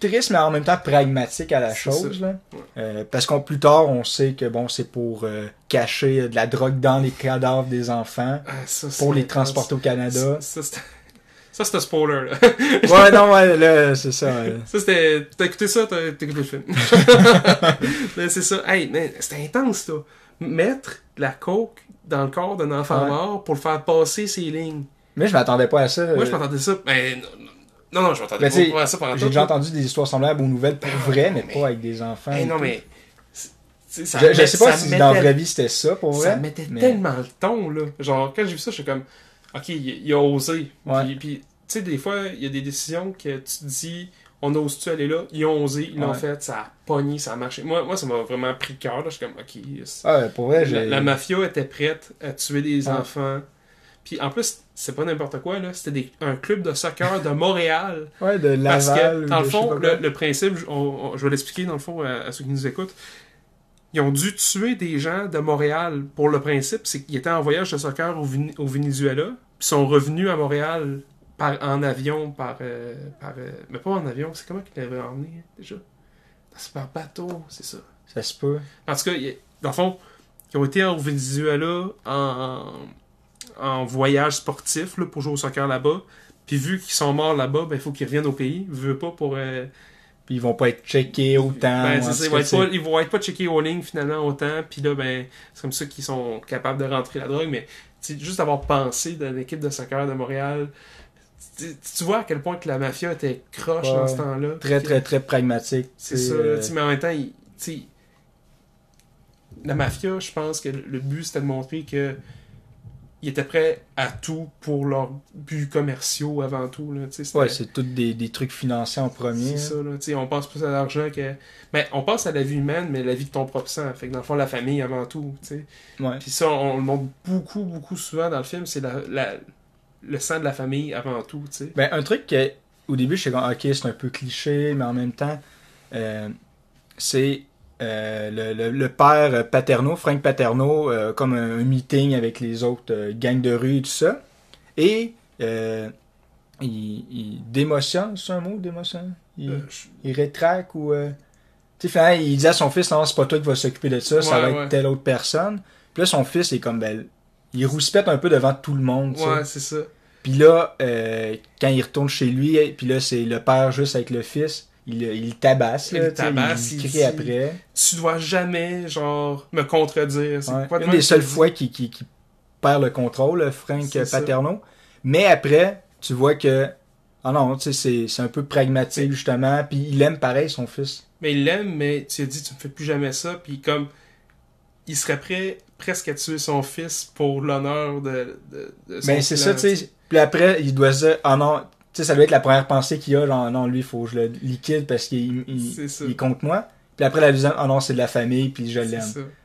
Triste, mais en même temps pragmatique à la chose. Là. Ouais. Euh, parce qu'on plus tard, on sait que bon, c'est pour euh, cacher euh, de la drogue dans les cadavres des enfants, Ah, ça, pour les transporter au Canada. Ça, ça, c'était spoiler, là. ouais, non, ouais, là, c'est ça. euh. Ça, c'était. T'as écouté ça, t'as écouté le film. Mais c'est ça. Hey, man, c'était intense, ça. Mettre la coke dans le corps d'un enfant Ouais. mort pour le faire passer ses lignes. Mais je m'attendais pas à ça. Moi, je euh, m'attendais ça. Ben, non, non, je m'attendais Ben, pas à ça pendant J'ai déjà entendu des histoires semblables aux nouvelles pour Ben, vrai, mais, mais- pas avec des enfants. Hey, et non, tout. mais. c'est- ça Je, je met- sais pas ça si mettait- dans la vraie vie c'était ça pour vrai. Ça mettait mais- tellement le ton, là. Genre, quand j'ai vu ça, j'étais comme, ok, il, il a osé. Ouais. Puis, sais, des fois, il y a des décisions que tu te dis, on ose-tu aller là? Ils ont osé, ils l'ont Ouais. fait, ça a pogné, ça a marché. Moi, moi ça m'a vraiment pris cœur, là. Je suis comme, ok. Ah, ouais, pour vrai, la, la mafia était prête à tuer des Ouais. enfants. Puis en plus, c'est pas n'importe quoi, là. C'était un club de soccer de Montréal. Ouais, de Parce Laval. que, ou dans le fond, le, principe, je- on- on- je vais l'expliquer dans le fond à, à ceux qui nous écoutent. Ils ont dû tuer des gens de Montréal pour le principe, c'est qu'ils étaient en voyage de soccer au, au Venezuela, puis sont revenus à Montréal par, en avion, par, euh, par euh, mais pas en avion, c'est comment qu'ils l'avaient emmené hein, déjà? C'est par bateau, c'est ça. Ça se peut. Parce que, dans le fond, ils ont été au Venezuela en, en voyage sportif là, pour jouer au soccer là-bas. Puis vu qu'ils sont morts là-bas, ben, il faut qu'ils reviennent au pays. Ils veulent pas pour. euh, Puis ils vont pas être checkés autant. ben, ça, ils, vont être pas, ils vont être pas checkés aux lignes finalement autant. Puis là, ben, c'est comme ça qu'ils sont capables de rentrer la drogue. Mais juste d'avoir pensé dans l'équipe de soccer de Montréal, tu, tu vois à quel point que la mafia était croche Ouais. dans ce temps-là. Très, très, très pragmatique. C'est ça, euh, mais en même temps, il- la mafia, je pense que le but c'était de montrer que ils étaient prêts à tout pour leurs buts commerciaux avant tout. Là, Ouais, c'est tous des, des trucs financiers en premier. c'est hein. ça, là, on pense plus à l'argent que. Ben, on pense à la vie humaine, mais la vie de ton propre sang. Fait que dans le fond, la famille avant tout. Puis ça, on, le montre beaucoup, beaucoup souvent dans le film, c'est la, la- le sang de la famille avant tout. tu sais. Ben, un truc que, au début, je suis comme, ok, c'est un peu cliché, mais en même temps, euh, c'est euh, le, le- le père Paterno, Frank Paterno, euh, comme un, un meeting avec les autres euh, gangs de rue et tout ça. Et il, il démotionne, c'est un mot, démotionne? Il, je- il rétraque ou. euh, Tu sais, il dit à son fils, non, c'est pas toi qui vas s'occuper de ça, ça Ouais, va être telle autre personne. Puis là, son fils est comme, ben, il rouspète un peu devant tout le monde. Ouais, c'est ça. Puis là, euh, quand il retourne chez lui, puis là, c'est le père juste avec le fils, il, il tabasse, Il là, tabasse, il, il crie après. Tu dois jamais, genre, me contredire. C'est Ouais. quoi de Une des seules fois qu'il qu'il- qu'il perd le contrôle, le Frank ça. Paterno. Mais après, tu vois que, ah non, tu sais, c'est- c'est un peu pragmatique, justement, puis il aime pareil son fils. Mais il l'aime, mais tu lui as dit, tu me fais plus jamais ça. Puis comme, il serait prêt presque à tuer son fils pour l'honneur de, de, de son Ben, c'est ça, tu sais. Puis après, il doit se dire, ah non, tu sais, ça doit être la première pensée qu'il a, genre, non, lui, il faut que je le liquide parce qu'il il, il compte moi. Puis après, la deuxième, ah non, c'est de la famille, puis je l'aime.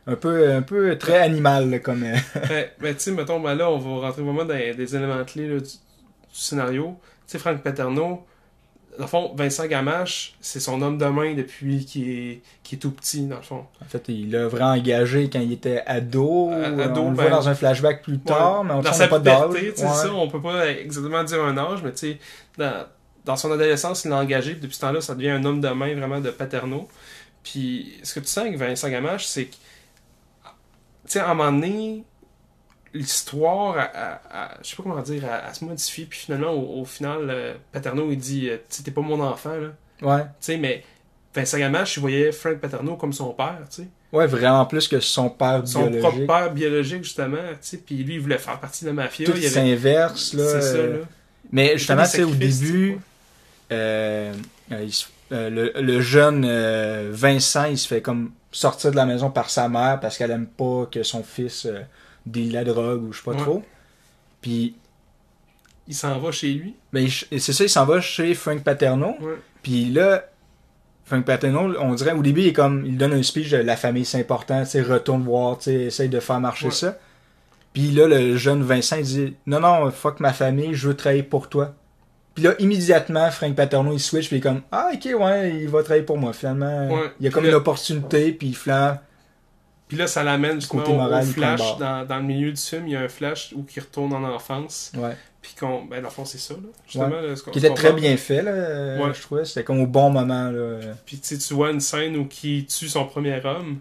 Un peu, un peu très animal, là, comme. euh, Ben, ben, tu sais, mettons, ben là, on va rentrer vraiment dans des éléments clés là, du, du scénario. Tu sais, Franck Paterno, dans le fond, Vincent Gamache, c'est son homme de main depuis qu'il est, tout petit, dans le fond. En fait, il l'a vraiment engagé quand il était ado. À- on ado, le ben- voit dans un flashback plus tard, mais on ne sa sait pas d'âge. Ouais. ça, on peut pas exactement dire un âge, mais tu sais, dans, dans son adolescence, il l'a engagé, puis depuis ce temps-là, ça devient un homme de main vraiment de Paterno. Puis, ce que tu sens avec Vincent Gamache, c'est que, tu sais, à un moment donné, l'histoire, je sais pas comment dire, à, à se modifier, puis finalement, au, au final, euh, Paterno, il dit, euh, tu t'es pas mon enfant, là. Tu Ouais. sais, mais Vincent Gamache, il voyait Frank Paterno comme son père, tu sais. ouais, vraiment plus que son père Son biologique. propre père biologique, justement, tu sais, puis lui, il voulait faire partie de la mafia. Tout avait- s'inverse, là. C'est ça, là. Mais justement, tu sais, au début, tu euh, le, le jeune euh, Vincent, il se fait comme sortir de la maison par sa mère parce qu'elle aime pas que son fils deal la drogue ou je sais pas Ouais. trop. Puis, Il s'en va chez lui. ben, c'est ça, il s'en va chez Frank Paterno. Puis là, Frank Paterno, on dirait, au début, il est comme, il donne un speech de la famille, c'est important, tu sais, retourne voir, tu sais, essaye de faire marcher ça. Puis là, le jeune Vincent, il dit, non, non, fuck ma famille, je veux travailler pour toi. Puis là, immédiatement, Frank Paterno, il switch, puis il est comme, ah, ok, ouais, il va travailler pour moi, finalement. Ouais. Il y a comme une opportunité, puis il. Puis là, ça l'amène justement Côté au- moral, au il flash. Dans, dans le milieu du film, il y a un flash où il retourne en enfance. Ouais. Puis qu'on. Ben, dans le fond, c'est ça, là. Justement, là, ce qu'on- Qui était très parle. bien fait, là, Ouais. je trouvais. C'était comme au bon moment, là. Puis tu sais, tu vois une scène où il tue son premier homme.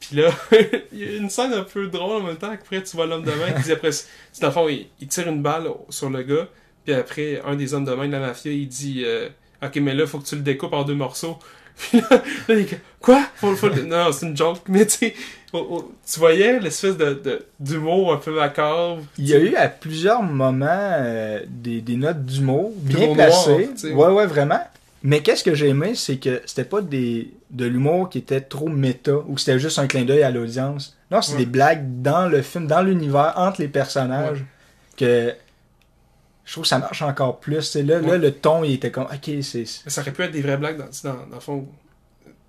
Puis là, il y a une scène un peu drôle en même temps. Après, tu vois l'homme de main qui dit après. Dans le fond, il, il tire une balle sur le gars. Puis après, un des hommes de main de la mafia, il dit euh, Ok, mais là, faut que tu le découpes en deux morceaux. Puis là, là, il Quoi? Faut, faut le- Non, c'est une joke. Mais tu sais, tu voyais l'espèce de, d'humour un peu macabre. Il y a eu à plusieurs moments euh, des, des notes d'humour bien placées. noir, ouais, ouais, vraiment. Mais qu'est-ce que j'ai aimé, c'est que c'était pas des de l'humour qui était trop méta ou que c'était juste un clin d'œil à l'audience. Non, c'est Ouais. des blagues dans le film, dans l'univers, entre les personnages, que je trouve que ça marche encore plus. Là, là, le ton, il était comme, ok, c'est. Ça aurait pu être des vraies blagues dans, dans, dans le fond.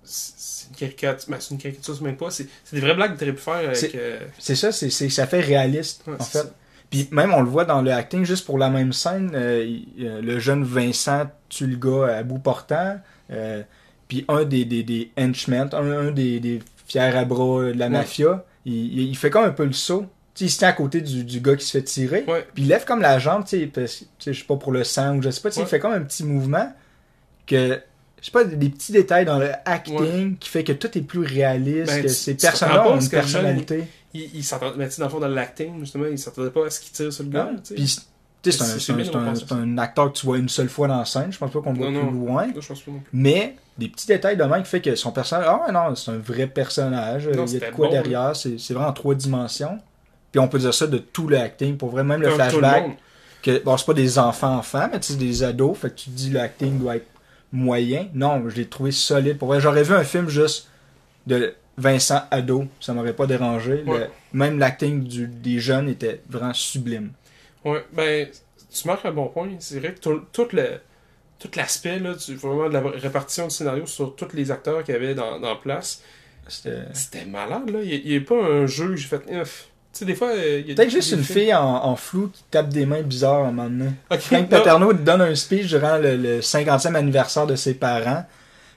C'est une caricature. Ben, c'est une caricature, même pas. C'est des vraies blagues que tu aurais pu faire avec. C'est- euh, C'est ça, c'est, ça fait réaliste, ouais, en fait. ça. Puis même on le voit dans le acting, juste pour la même scène, euh, euh, le jeune Vincent tue le gars à bout portant, euh, puis un des, des, des henchmen, un, un des, des fiers à bras de la mafia, il, il- il fait comme un peu le saut. Il se tient à côté du, du gars qui se fait tirer, puis il lève comme la jambe, tu sais, je sais pas pour le sang ou je sais pas, il fait comme un petit mouvement que, je sais pas, des petits détails dans le acting qui fait que tout est plus réaliste, Ben, que ces pas ont une personnalité. Il, il s'attendait. Mais tu sais, dans le fond, dans l'acting, justement, il s'attendait pas à ce qu'il tire sur le gars. Tu sais. Puis, tu sais, c'est un, un- un- acteur que tu vois une seule fois dans la scène. Je pense pas qu'on le voit Non, plus non. loin. Là, je pense pas non plus. Mais des petits détails de même qui fait que son personnage. Ah non, c'est un vrai personnage. Il y a de quoi bon, derrière. C'est vraiment en trois dimensions. Puis on peut dire ça de tout le acting. Pour vrai, même le Comme flashback. que Bon, c'est pas des enfants-enfants, mais sais, des ados. Fait que tu te dis le acting doit être moyen. Non, je l'ai trouvé solide. Pour vrai, j'aurais vu un film juste de Vincent ado. Ça m'aurait pas dérangé. Le- même l'acting du- des jeunes était vraiment sublime. Ouais, ben, tu marques un bon point. C'est vrai que tout, tout le. Tout l'aspect, là, du- vraiment de la répartition du scénario sur tous les acteurs qu'il y avait dans, dans place, C'était. c'était malade, là. Il n'y a, pas un jeu que j'ai fait. Tu sais, des fois. euh, Peut-être juste une fille en, en flou qui tape des mains bizarres à un moment donné. Frank. Paterno donne un speech durant le, le 50e anniversaire de ses parents.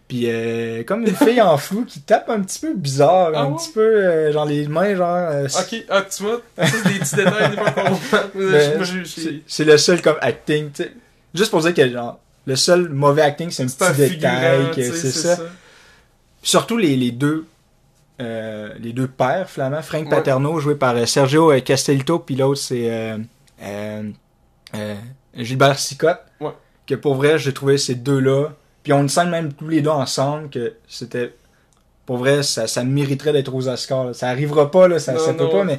Puis euh, comme une fille en flou qui tape un petit peu bizarre, Ah un ouais? petit peu euh, genre les mains genre Ok, ah, tu vois, ça, c'est des petits détails, des c'est le seul comme acting, tu sais. Juste pour dire que genre le seul mauvais acting c'est un petit détail c'est ça. Surtout les, les deux euh, les deux pères flamands, Frank Ouais. Paterno joué par euh, Sergio euh, Castellito puis l'autre c'est Gilbert Sicotte. Ouais. Que pour vrai, j'ai trouvé ces deux-là. Puis on scène même tous les deux ensemble que c'était pour vrai, ça, ça mériterait d'être aux Oscars. là. Ça arrivera pas, là, ça, Non, ça peut pas, mais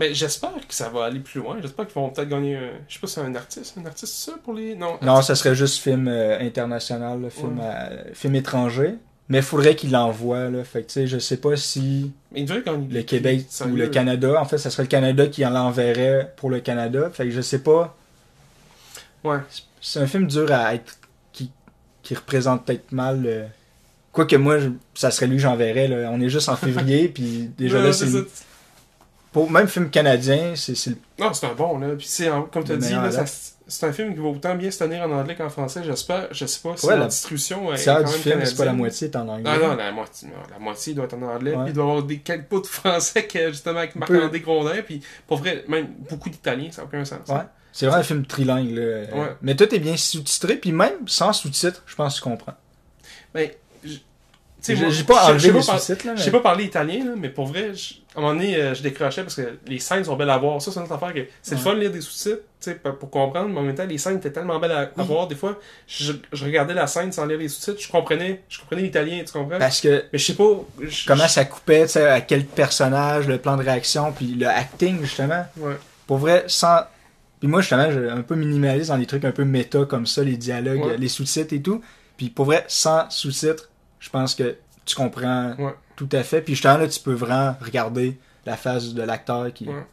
Mais j'espère que ça va aller plus loin. J'espère qu'ils vont peut-être gagner un. Je sais pas si c'est un artiste. Un artiste, c'est ça pour les. Non. non, ça serait juste film euh, international, là, film, Ouais. euh, film étranger. Mais il faudrait qu'il l'envoie, là. Fait que, tu sais, je sais pas si Mais le Québec ou le Canada, en fait, ça serait le Canada qui en l'enverrait pour le Canada. Fait que je sais pas. Ouais. C'est un film dur à être. qui, qui représente peut-être mal. euh, Quoique moi, je- ça serait lui j'enverrais. là. On est juste en février, puis déjà Non, là, c'est. Pour même film canadien, c'est le Non, c'est un bon, là. Puis comme tu as Le dit, là, ça-. C'est un film qui va autant bien se tenir en anglais qu'en français. J'espère. Je sais pas si Ouais, la distribution est tiers quand même film, c'est pas la moitié est en anglais. Ah non, la moitié, non, la moitié doit être en anglais. Puis il doit y avoir des quelques bouts de français que, justement avec. Marc-André Grondin. Puis pour vrai, même beaucoup d'italien, ça n'a aucun sens. Ouais. C'est vraiment un film trilingue, là. Ouais. Mais tout est bien sous-titré, puis même sans sous-titres, je pense que tu comprends. Mais, je- tu sais, J'ai pas enlevé les sous-titres. Je sais pas parler italien, là, mais pour vrai, je- à un moment donné, euh, je décrochais parce que les scènes sont belles à voir. Ça, c'est une autre affaire que c'est le fun de lire des sous-titres, tu sais, pour comprendre, mais en même temps, les scènes étaient tellement belles à, voir. Des fois, je, je regardais la scène sans lire les sous-titres, je comprenais, je comprenais l'italien, tu comprends? Parce que mais je sais pas. je- comment ça coupait, tu sais, à quel personnage, le plan de réaction, puis le acting, justement. Ouais. Pour vrai, sans... Puis moi, justement, je un peu minimaliste dans les trucs un peu méta comme ça, les dialogues, Ouais. les sous-titres et tout. Puis pour vrai, sans sous-titres, je pense que tu comprends Ouais. Tout à fait. Puis justement, là, tu peux vraiment regarder la face de l'acteur qui. Ouais.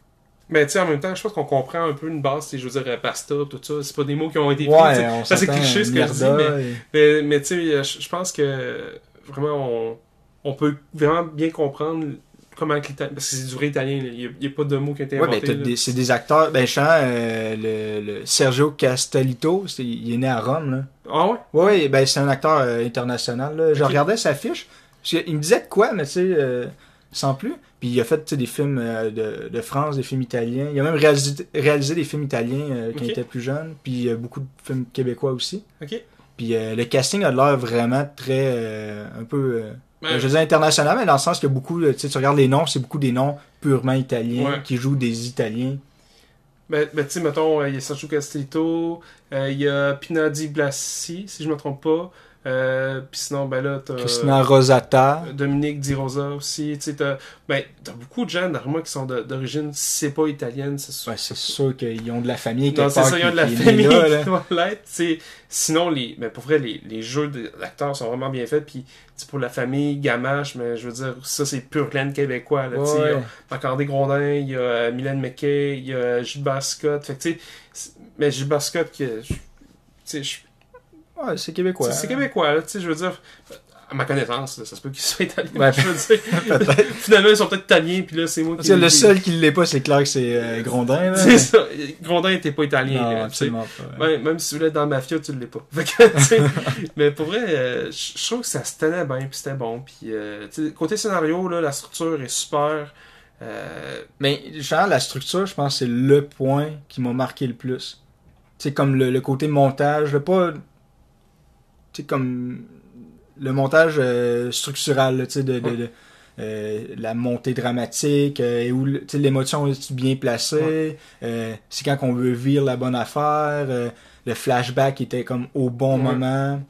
Mais tu sais, en même temps, je pense qu'on comprend un peu une base, c'est, je veux dire, euh, pasta, tout ça. C'est pas des mots qui ont été pris, Ça, c'est cliché ce que je dis, mais, et- mais, mais tu sais, je je pense que vraiment, on, on peut vraiment bien comprendre comment l'Italien. Parce que c'est du vrai italien, il n'y a, pas de mots qui ont été Ouais, ben, inventés. c'est des acteurs. Ben, justement, euh, le, le Sergio Castellito, il est né à Rome, là. Ah ouais? Ouais, ben, c'est un acteur euh, international, là. Je regardais sa fiche. Que Il me disait de quoi, mais tu sais, euh, sans plus. Puis il a fait des films euh, de, de France, des films italiens. Il a même réalisé, réalisé des films italiens euh, quand il était plus jeune. Puis beaucoup de films québécois aussi. Ok. Puis le casting a de l'air vraiment très. un peu. je veux dire international, mais dans le sens qu'il y a beaucoup. Tu sais, tu regardes les noms, c'est beaucoup des noms purement italiens Ouais. qui jouent des Italiens. Ben, ben tu sais, mettons, il y a Sergio Castellito, il y a Pinadi Blassi, si je me trompe pas. Euh, Puis sinon, ben là, t'as. Christina Rosata. Dominique Di Rosa aussi. Tu sais, t'as ben, t'as beaucoup de gens moi qui sont d'origine, si c'est pas italienne, c'est sûr. Ouais, c'est sûr qu'ils ont de la famille. Non, quelque c'est ça, il y a qui- de la qui famille là, là. qui doit l'être. Sinon, les, mais pour vrai, les, les jeux d'acteurs sont vraiment bien faits. Puis, tu sais, pour la famille Gamache, mais je veux dire, ça, c'est pur laine québécois. Là, tu sais. Il y a Ouais. Grondin, il y a euh, Mylène McKay, il y a Gilbert Scott. Fait que, tu sais, c'est- mais Gilbert Scott, que, je- tu sais, je- Ouais, c'est québécois. c'est c'est québécois, là, tu sais, je veux dire, à ma connaissance, là, ça se peut qu'ils soient italiens. Ouais. je veux dire. Finalement, ils sont peut-être italiens, puis là, c'est moi qui. le seul qui l'est pas, c'est clair que c'est euh, Grondin. Ça. Grondin était pas italien, Non, là, absolument pas. Ouais, même si voulais être dans Mafia, tu l'es pas. Que, mais pour vrai, euh, je trouve que ça se tenait bien, puis c'était bon. Puis, euh, côté scénario, là, la structure est super. Mais genre, la structure, je pense c'est le point qui m'a marqué le plus. C'est comme le, le côté montage, le pas. Tu sais, comme le montage euh, structural, là, tu sais, de, de, de, euh, la montée dramatique, euh, et où l'émotion est bien placée, euh, c'est quand on veut vivre la bonne affaire, euh, le flashback était comme au bon Ouais. moment.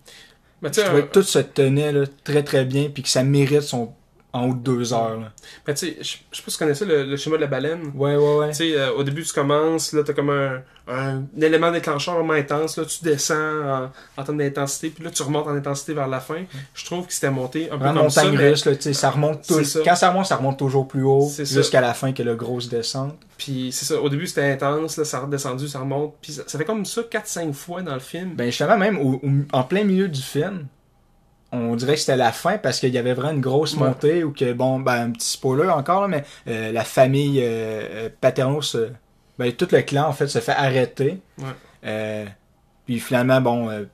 mais Je trouvais que tout se tenait là, très très bien, puis que ça mérite son en haut de deux heures. Là. mais tu sais, je je sais pas si tu connaissais le, le schéma de la baleine. Ouais, ouais, ouais. Tu sais, euh, au début, tu commences, là, t'as comme un, un, élément déclencheur vraiment intense, là, tu descends en, en termes d'intensité, puis là, tu remontes en intensité vers la fin. Je trouve que c'était monté un peu Vraiment comme ça, mais- russe, là, tu sais, ça remonte tout. Ça. Quand ça remonte, ça remonte toujours plus haut, jusqu'à la fin que le grosse descente. Puis c'est ça, au début, c'était intense, là, ça a redescendu, ça remonte, puis ça, ça fait comme ça 4-5 fois dans le film. Ben justement, même au- au- en plein milieu du film, on dirait que c'était la fin parce qu'il y avait vraiment une grosse Ouais. montée ou que, bon, ben un petit spoiler encore, là, mais euh, la famille euh, euh, Paterno, se, ben, tout le clan, en fait, se fait arrêter. Ouais. Euh, puis finalement, bon, euh,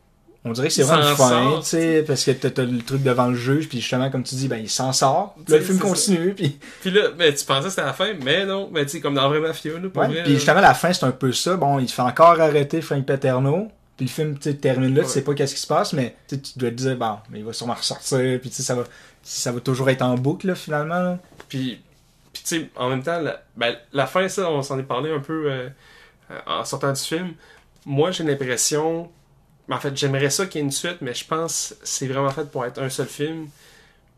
on dirait que c'est vraiment s'en fin, tu sais, parce que t'as le truc devant le juge, puis justement, comme tu dis, ben il s'en sort. Puis Là, le film continue, puis Puis là, ben, tu pensais que c'était la fin, mais non, ben, tu sais, comme dans le vrai mafia, là, pour Ouais, vrai, puis justement, la fin, c'est un peu ça. Bon, il fait encore arrêter Frank Paterno. Puis le film, termine là, Ouais. tu sais pas qu'est-ce qui se passe, mais tu dois te dire, bon, mais il va sûrement ressortir, puis tu sais, ça va, ça va toujours être en boucle, là, finalement. là. Puis, puis tu sais, en même temps, la, ben, la fin, ça, on s'en est parlé un peu euh, euh, en sortant du film. Moi, j'ai l'impression. En fait, j'aimerais ça qu'il y ait une suite, mais je pense que c'est vraiment fait pour être un seul film.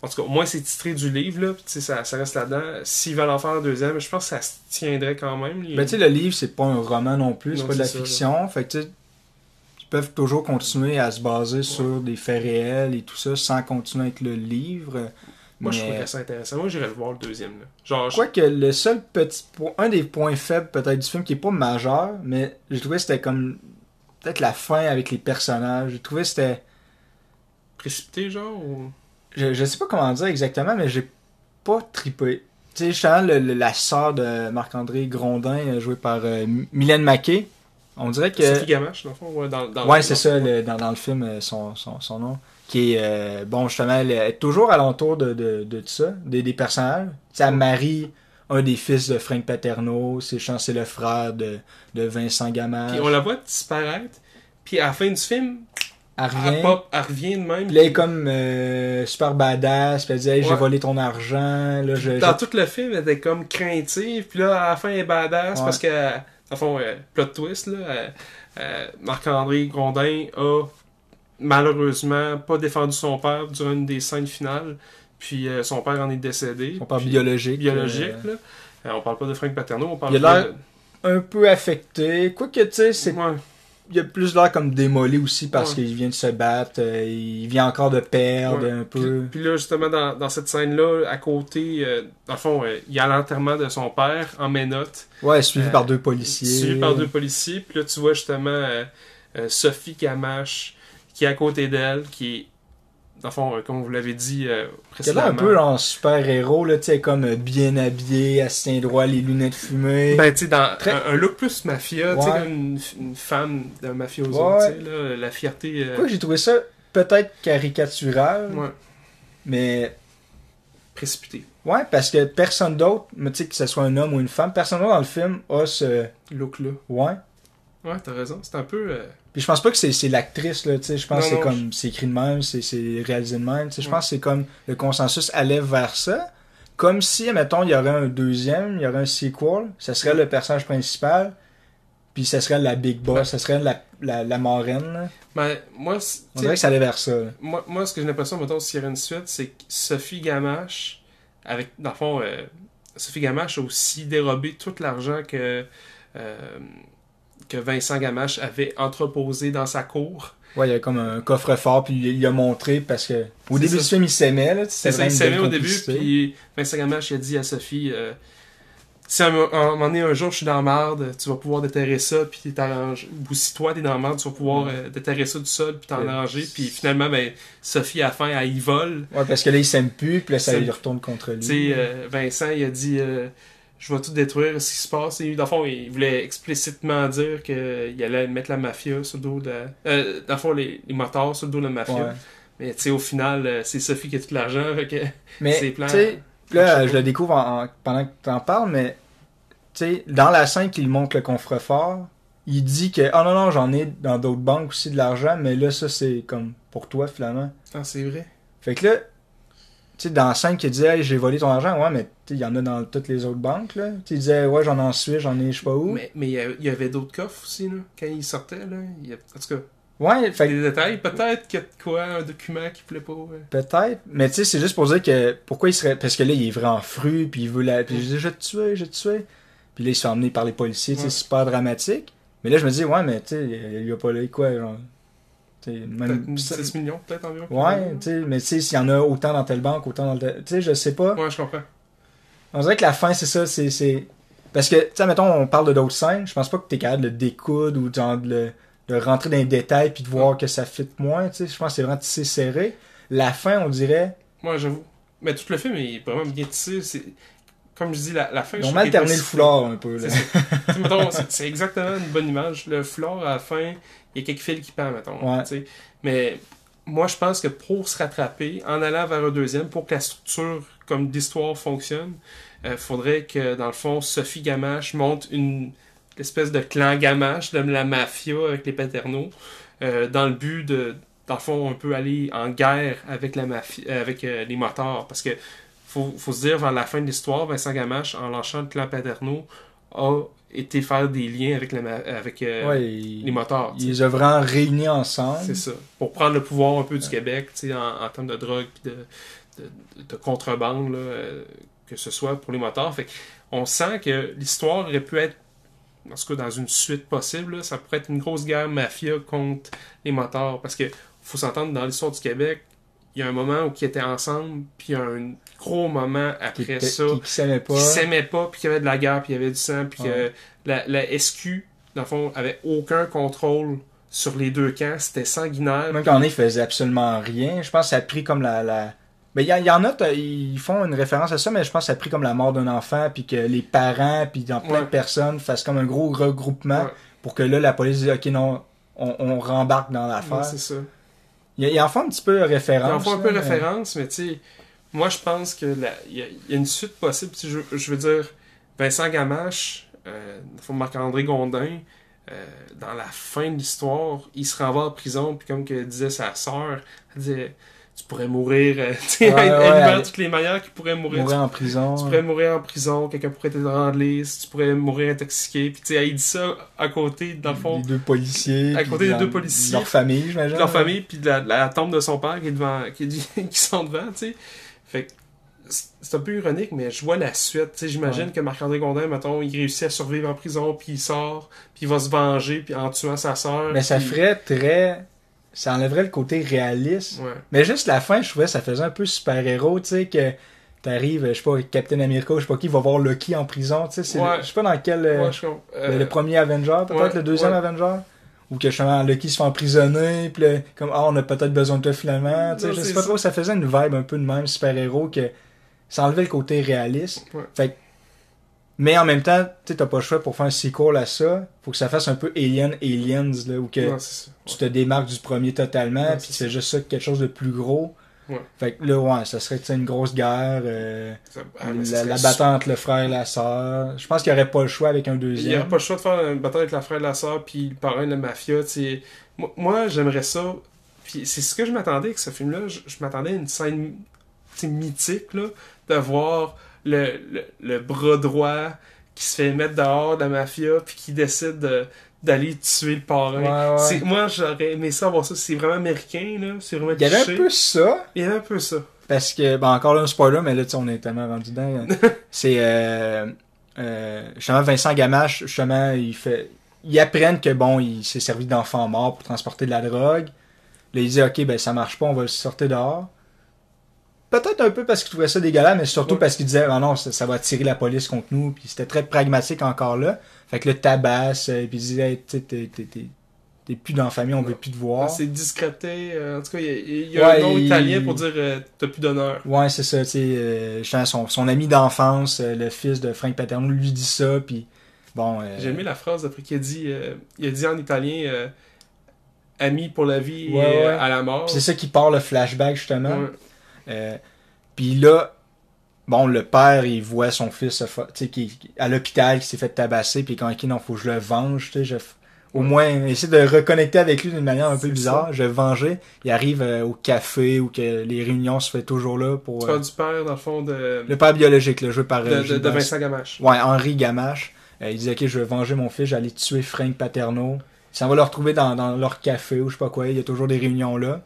En tout cas, au moins, c'est titré du livre, là, puis tu sais, ça, ça reste là-dedans. S'ils veulent en faire un deuxième, je pense que ça se tiendrait quand même. Ben, tu sais, le livre, c'est pas un roman non plus, c'est pas de la ça, fiction. Fait que, tu sais, ils peuvent toujours continuer à se baser sur des faits réels et tout ça, sans continuer avec le livre. Moi, je trouverais ça intéressant. Moi, j'irais le voir le deuxième. Là. Genre, je- Quoique le seul petit point, un des points faibles peut-être du film qui est pas majeur, mais j'ai trouvé que c'était comme peut-être la fin avec les personnages. J'ai trouvé que c'était précipité, genre, ou... je, je sais pas comment dire exactement, mais j'ai pas tripé. Tu sais, justement, le- le- la sœur de Marc-André Grondin, jouée par euh, Mylène Maquet, on dirait que. C'est Gamache, dans le fond, ouais, dans, dans Ouais, c'est ça, le- dans, dans le film, euh, son, son, son nom. Qui est, euh, bon, justement, elle est toujours alentour de, de, de tout ça, des, des personnages. Elle marie un des fils de Frank Paterno, c'est c'est le frère de, de Vincent Gamache. Puis on la voit disparaître, puis à la fin du film, Elle elle, revient. pop, elle revient de même. Puis là, elle est comme euh, super badass, puis elle dit, hey, j'ai volé ton argent, là, je, Dans je- tout le film, elle était comme craintive, puis là, à la fin, elle est badass Ouais. parce que, le fond, euh, plot twist, là, euh, euh, Marc-André Grondin a malheureusement pas défendu son père durant une des scènes finales, puis son père en est décédé. on parle puis- biologique. biologique, là. On parle pas de Frank Paterno, on parle Il a de- un peu affecté. Quoique, tu sais, c'est Ouais. Il a plus l'air comme démolé aussi parce Ouais. qu'il vient de se battre, euh, il vient encore de perdre Ouais. un Puis, peu. puis là, justement, dans, dans cette scène-là, à côté, euh, dans le fond, euh, il y a l'enterrement de son père en ménote, Ouais, suivi Euh, par deux policiers. suivi par deux policiers. Puis là, tu vois justement Sophie Gamache qui est à côté d'elle, qui est, dans le fond, euh, comme vous l'avez dit euh, a l'air un précédemment. peu en super-héros, là, tu sais, comme euh, bien habillé, elle se tient droit, les lunettes fumées. Ben, tu sais, dans Très- un, un look plus mafia, tu sais, une, une femme d'un mafioso, Ouais. tu sais, là, la fierté. euh, j'ai trouvé ça peut-être caricatural, ouais, mais précipité. ouais, parce que personne d'autre, mais tu sais, que ce soit un homme ou une femme, personne d'autre dans le film a ce. Look-là. Ouais. Ouais, t'as raison. C'est un peu. euh, Puis je pense pas que c'est c'est l'actrice, là, tu sais, je pense Non, que c'est comme, c'est écrit de même, c'est c'est réalisé de même, tu sais, je Ouais. pense que c'est comme, le consensus allait vers ça, comme si, mettons, il y aurait un deuxième, il y aurait un sequel, ça serait le personnage principal, puis ça serait la big boss, Ouais. ça serait la, la, la marraine, là. Ben, moi, c'est- On dirait que ça allait vers ça, là. moi, moi, ce que j'ai l'impression, mettons, s'il y aurait une suite, c'est que Sophie Gamache, avec, dans le fond, euh, Sophie Gamache a aussi dérobé tout l'argent que, euh, que Vincent Gamache avait entreposé dans sa cour. Ouais, il y a comme un coffre-fort, puis il, il a montré parce que au début ça. du film, il s'aimait, là. C'est ça, il s'aimait au début, puis Vincent Gamache il a dit à Sophie euh, si à un, moment donné, un jour, je suis dans la merde, tu vas pouvoir déterrer ça, puis t'arranger. Ou si toi, t'es dans la merde, tu vas pouvoir Ouais. euh, déterrer ça du sol, puis t'en Ouais. arranger. Puis finalement, ben, Sophie, à la fin, elle y vole. Ouais, parce que là, il s'aime plus, puis là, ça lui retourne contre lui. Tu sais, euh, Vincent, il a dit euh, Je vais tout détruire ce qui se passe. Et dans le fond, il voulait explicitement dire qu'il allait mettre la mafia sur le dos de. Euh, dans le fond, les, les motards sur le dos de la mafia. Ouais. Mais tu sais, au final, euh, c'est Sophie qui a tout l'argent. Fait que Mais, ses tu plans. sais, là, je le découvre en- en- pendant que tu en parles, mais, tu sais, dans la scène qu'il montre le coffre-fort, il dit que, oh non, non, j'en ai dans d'autres banques aussi de l'argent, mais là, ça, c'est comme pour toi, finalement. Ah, c'est vrai. Fait que là, sais, dans la scène qui disait, hey, j'ai volé ton argent, ouais, mais, il y en a dans toutes les autres banques, là. Il disait, ouais, j'en ai en Suisse, j'en ai je sais pas où. Mais mais il y avait d'autres coffres aussi, là, quand il sortait. Là. Il y a- En tout cas, Ouais, fait des détails. Peut-être qu'il y a quoi, un document qui plaît pas. ouais. Peut-être, mais tu sais, c'est juste pour dire que pourquoi il serait. Parce que là, il est vraiment fru, puis il veut la. Puis je dis, je vais te tuer, je vais te tuer. Puis là, il se fait emmener par les policiers, Ouais. c'est super dramatique. Mais là, je me dis, ouais, mais tu sais, il lui a pas là quoi, genre. Même. une 10 millions, peut-être environ. Ouais, tu sais, mais tu sais, s'il y en a autant dans telle banque, autant dans telle. Tu sais, je sais pas. Ouais, je comprends. On dirait que la fin, c'est ça, c'est. Parce que, tu sais, mettons, on parle de d'autres scènes, je pense pas que t'es capable de le découdre ou genre de, le- de rentrer dans les détails puis de voir que ça fit moins, tu sais. Je pense que c'est vraiment tissé serré. La fin, on dirait. Moi, j'avoue. Mais tout le film est vraiment bien tissé. Comme je dis, la, la fin. Ils je ont mal terminé le foulard un peu, là. C'est exactement une bonne image. Le foulard, à la fin, il y a quelques fils qui pendent, mettons. Ouais. Mais moi, je pense que pour se rattraper, en allant vers un deuxième, pour que la structure comme d'histoire fonctionne, il faudrait que, dans le fond, Sophie Gamache monte une espèce de clan Gamache de la mafia avec les paternaux, euh, dans le but de, dans le fond, un peu aller en guerre avec la mafia, euh, avec euh, les motards. Parce que faut, faut se dire, vers la fin de l'histoire, Vincent Gamache, en lâchant le clan paternaux, a été faire des liens avec, la, avec euh, Ouais, les sais. ils les vraiment réunis ensemble. C'est ça. Pour prendre le pouvoir un peu du Québec, en, en termes de drogue puis de, de, de contrebande, là, euh, que ce soit pour les motards. Fait on sent que l'histoire aurait pu être, en tout cas dans une suite possible, là, ça pourrait être une grosse guerre mafia contre les motards. Parce que faut s'entendre, dans l'histoire du Québec, il y a un moment où ils étaient ensemble, puis il y a un gros moment Qui, après était- ça qui, qui s'aimaient pas. qui s'aimaient pas, puis qu'il y avait de la guerre, puis il y avait du sang, puis Ouais. que la, la SQ, dans le fond, avait aucun contrôle sur les deux camps. C'était sanguinaire. Même quand on est, ils faisaient absolument rien. Je pense que ça a pris comme la. la... Mais il y, en- il y en a, ils font une référence à ça, mais je pense que ça a pris comme la mort d'un enfant, puis que les parents, puis dans plein Ouais. de personnes fassent comme un gros regroupement Ouais. pour que là, la police dise, OK, non, on, on rembarque dans l'affaire. Ouais, c'est ça. Il, il en fait un petit peu référence. Il en faut un peu là, référence, mais tu sais, moi je pense que la- il y, a- il y a une suite possible. Je, je veux dire, Vincent Gamache, euh, Marc-André Gondin, euh, dans la fin de l'histoire, il se renvoie en prison, puis comme que disait sa sœur, elle disait Tu pourrais mourir, euh, tu sais, Ouais, elle, ouais, elle elle- toutes les manières qu'il pourrait mourir. Mourir en prison. Tu pourrais mourir en prison, quelqu'un pourrait te rendre tu pourrais mourir intoxiqué. Puis tu sais, il dit ça à côté, dans le fond, Les deux policiers. À côté des deux policiers. Leur famille, j'imagine. de leur famille, puis de la, de la tombe de son père qui est devant, qui, est- qui sont devant, tu sais. Fait que c'est un peu ironique, mais je vois la suite. Tu sais, j'imagine Ouais. que Marc-André Gondin, mettons, il réussit à survivre en prison, puis il sort, puis il va se venger, puis en tuant sa sœur. Mais ça ferait très. Ça enlèverait le côté réaliste. Ouais. Mais juste la fin, je trouvais ça faisait un peu super-héros, tu sais, que t'arrives, je sais pas, Captain America, je sais pas qui, va voir Lucky en prison, tu sais, c'est Ouais. je sais pas dans quel... euh, Ouais, je comprends. le, Euh, le premier Avenger, peut-être le deuxième. Avenger? Ou que justement Lucky se fait emprisonner, puis comme, ah, on a peut-être besoin de toi finalement, tu sais, je sais pas ça. trop, ça faisait une vibe un peu de même super-héros que ça enlevait le côté réaliste. Ouais. Fait que- mais en même temps, tu sais, t'as pas le choix pour faire un sequel à ça, faut que ça fasse un peu Alien Aliens, là, ou que tu te démarques du premier totalement, puis c'est juste ça quelque chose de plus gros. Ouais. Fait que là, ouais, ça serait une grosse guerre. euh, Ça- ah, ça la, la bataille entre le frère et la sœur. Je pense qu'il n'y aurait pas le choix avec un Il n'y deuxième. aurait pas le choix de faire une bataille avec la frère et la sœur, puis le parrain de la mafia. tu sais. Moi, moi, j'aimerais ça. Puis c'est ce que je m'attendais avec ce film-là. Je, je m'attendais à une scène mythique, là, de voir le, le, le bras droit qui se fait mettre dehors de la mafia, puis qui décide de- d'aller tuer le parrain. Ouais, ouais. C'est- Moi, j'aurais aimé ça ça. C'est vraiment américain, là. C'est vraiment Il y avait un peu ça, Il y avait un peu ça. parce que, bon, encore là, un spoiler, mais là, tu sais, on est tellement rendu dedans. C'est, euh, euh, justement, Vincent Gamache, justement, il fait, ils apprennent que, bon, il s'est servi d'enfant mort pour transporter de la drogue. Là, il dit, ok, ben, ça marche pas, on va le sortir dehors. Peut-être un peu parce qu'il trouvait ça dégueulasse, mais surtout Ouais. parce qu'il disait, ah non, ça, ça va attirer la police contre nous, puis c'était très pragmatique encore là. Fait que le tabasse, euh, puis il disait, Hey, t'es- t'es- t'es- t'es plus dans la famille, on veut plus te voir. C'est discrété. euh, en tout cas, il y a, il y a Ouais, un nom italien pour dire euh, t'as plus d'honneur. Ouais, c'est ça, tu sais, euh, son, son ami d'enfance, le fils de Frank Paterno, lui dit ça, puis bon... J'ai aimé la phrase après qu'il a dit, il a dit en italien ami pour la vie Ouais, et à la mort. c'est ça qui part le flashback, justement. Euh, puis là, bon, le père, il voit son fils qui, à l'hôpital, qui s'est fait tabasser, puis quand il non, faut que je le venge, je au moins, essayer de reconnecter avec lui d'une manière un peu bizarre, je vais le venger. Il arrive euh, au café, où que les réunions se fait toujours là, pour... Tu euh, du père, dans le fond, de, le père biologique, là, joué par... de, de- de Vincent. Vincent Gamache. Ouais, Henri Gamache. Euh, il dit Ok, je vais venger mon fils, j'allais tuer Frank Paterno. Ça va le retrouver dans, dans leur café ou je sais pas quoi. Il y a toujours des réunions là.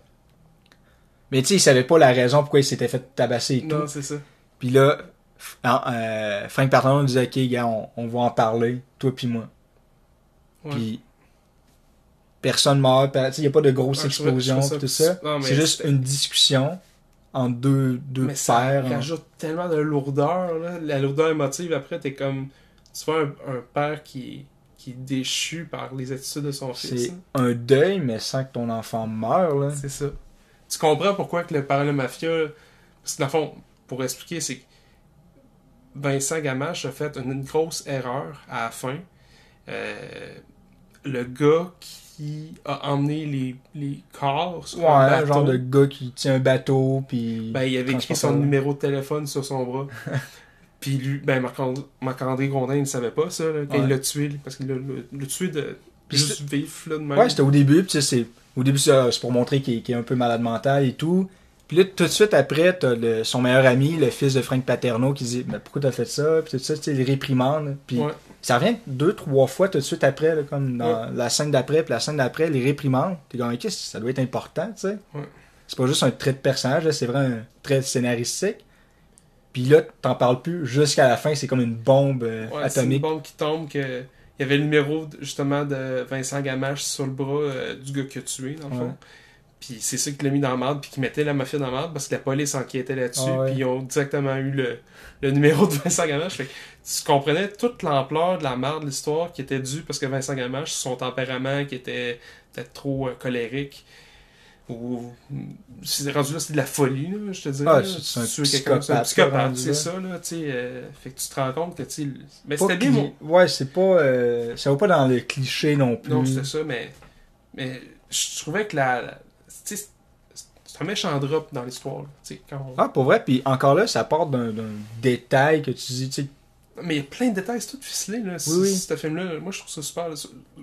Mais tu sais, il savait pas la raison pourquoi il s'était fait tabasser et tout. Non, c'est ça. Puis là, ah, euh, Frank Paterno disait Ok, gars, on, on va en parler, toi puis moi. Ouais. Puis personne meurt, per- tu sais, il y a pas de grosses Ouais, trouvais- je explosions trouvais pis tout ça- ça. C'est juste une discussion entre deux, deux Mais ça pères. hein. rajoute tellement de lourdeur, là. La lourdeur émotive, après, t'es comme. Tu vois un, un père qui, qui est déchu par les attitudes de son fils. C'est un deuil, mais sans que ton enfant meure. Là. C'est ça. Tu comprends pourquoi que le la mafia. Parce que dans le fond, pour expliquer, c'est que Vincent Gamache a fait une, grosse erreur à la fin. Euh, le gars qui a emmené les, les corps sur Ouais, un bateau, genre de gars qui tient un bateau, puis... ben, il avait écrit son numéro de téléphone sur son bras. Puis lui, ben, Marc-André Marc-André Grondin, il ne savait pas ça, là, quand Ouais. il l'a tué, parce qu'il l'a tué de Puis juste vif, là, de même. Ouais, c'était au début, puis c'est... Au début, c'est c'est pour montrer qu'il est un peu malade mental et tout. Puis là, tout de suite après, t'as son meilleur ami, le fils de Frank Paterno, qui dit « Mais pourquoi t'as fait ça? » Puis tout ça, tu sais, il réprimande. Puis Ouais. ça revient deux, trois fois tout de suite après, là, comme dans la scène d'après, puis la scène d'après, les réprimandes. T'es comme « Ok, ça doit être important, tu sais. Ouais. C'est pas juste un trait de personnage, c'est vraiment un trait scénaristique. Puis là, t'en parles plus jusqu'à la fin, c'est comme une bombe euh, Ouais, c'est une atomique. bombe qui tombe que il y avait le numéro justement de Vincent Gamache sur le bras euh, du gars qui a tué dans le Ouais. fond. Puis c'est ça qui l'a mis dans la merde puis qui mettait la mafia dans la merde parce que la police enquêtait là-dessus Ah ouais. puis ils ont directement eu le, le numéro de Vincent Gamache. Fait que tu comprenais toute l'ampleur de la merde de l'histoire qui était due parce que Vincent Gamache, son tempérament qui était peut-être trop euh, colérique ou c'est rendu là c'est de la folie là, je te dirais. Ah, c'est- c'est un psychopathe, c'est un psychopathe, c'est là. ça là, tu sais euh, fait que tu te rends compte que tu sais mais c'était bien mon Ouais, c'est pas. euh, ça va pas dans le cliché non plus. non, c'était ça, mais, mais je trouvais que la. la- tu sais, c'est un méchant drop dans l'histoire. tu sais, quand on- Ah, pour vrai, puis encore là, ça part d'un d'un détail que tu dis, tu sais, Mais il y a plein de détails, c'est tout ficelé, là, Oui, oui. ce film-là. Moi, je trouve ça super. là,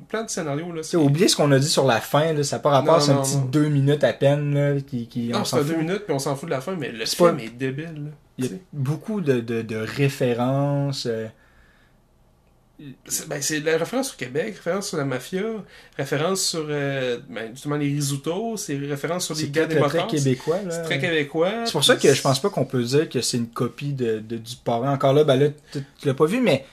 plein de scénarios. Là, oubliez ce qu'on a dit sur la fin, là, ça n'a pas rapport, c'est un petit non. deux minutes à peine, là, qui, qui Non, on c'est deux minutes, puis on s'en fout de la fin, mais le film pas- est débile. là, Il y tu a sais. beaucoup de, de, de références. euh, ben, c'est la référence au Québec, référence sur la mafia, référence sur euh, ben, justement les risottos, c'est référence sur les C'est gars des très, très québécois. là. C'est très québécois. C'est pour ça que je pense pas qu'on peut dire que c'est une copie de, de- du parrain. Encore là, ben là, tu l'as pas vu, mais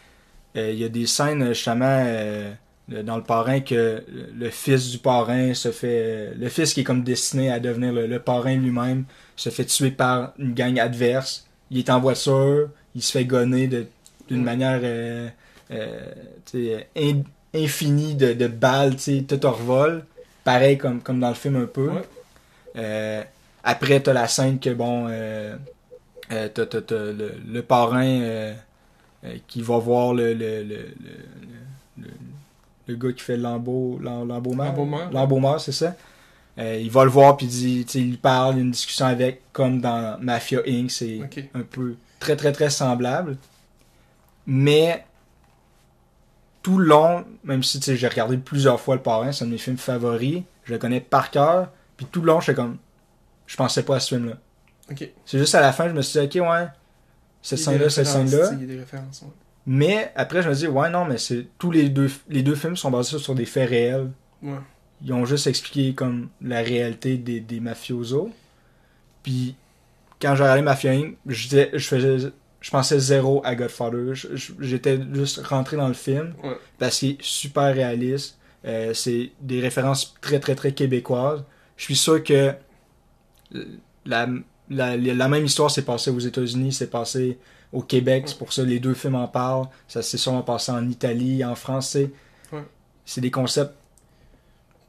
euh, il y a des scènes justement euh, dans le parrain que le, fils du parrain se fait. Le fils qui est comme destiné à devenir le, le parrain lui-même se fait tuer par une gang adverse. Il est en voiture, il se fait gonner d'une Mm. manière euh, in- infinie de, de balles, tout en revol. Pareil comme, comme dans le film un peu. Ouais. Euh, après, t'as la scène que, bon, euh, t'as, t'as- t'as le, le parrain qui va voir le, le, le, le, gars qui fait l'embeau, l'em- l'embaumeur. C'est ça. Euh, il va le voir, puis il dit, il lui parle, une discussion avec, comme dans Mafia Inc., c'est un peu très, très, très semblable. Mais tout le long, même si tu sais, j'ai regardé plusieurs fois le parrain, c'est un de mes films favoris, je le connais par cœur, puis tout le long, j'étais comme, je pensais pas à ce film-là. Ok. C'est juste à la fin, je me suis dit, ok, ouais, cette scène-là, cette scène-là. Ouais. Mais après, je me dis, ouais, non, mais c'est tous les deux, les deux films sont basés sur des faits réels. Ouais. Ils ont juste expliqué comme la réalité des, des mafiosos. Puis quand j'ai regardé Mafia Inc., je, disais- je faisais, je pensais zéro à Godfather. J'étais juste rentré dans le film Ouais. parce qu'il est super réaliste. Euh, c'est des références très très très québécoises. Je suis sûr que la, la, la même histoire s'est passée aux États-Unis, s'est passée au Québec. C'est pour ça que les deux films en parlent. Ça s'est sûrement passé en Italie, en France. C'est Ouais. c'est des concepts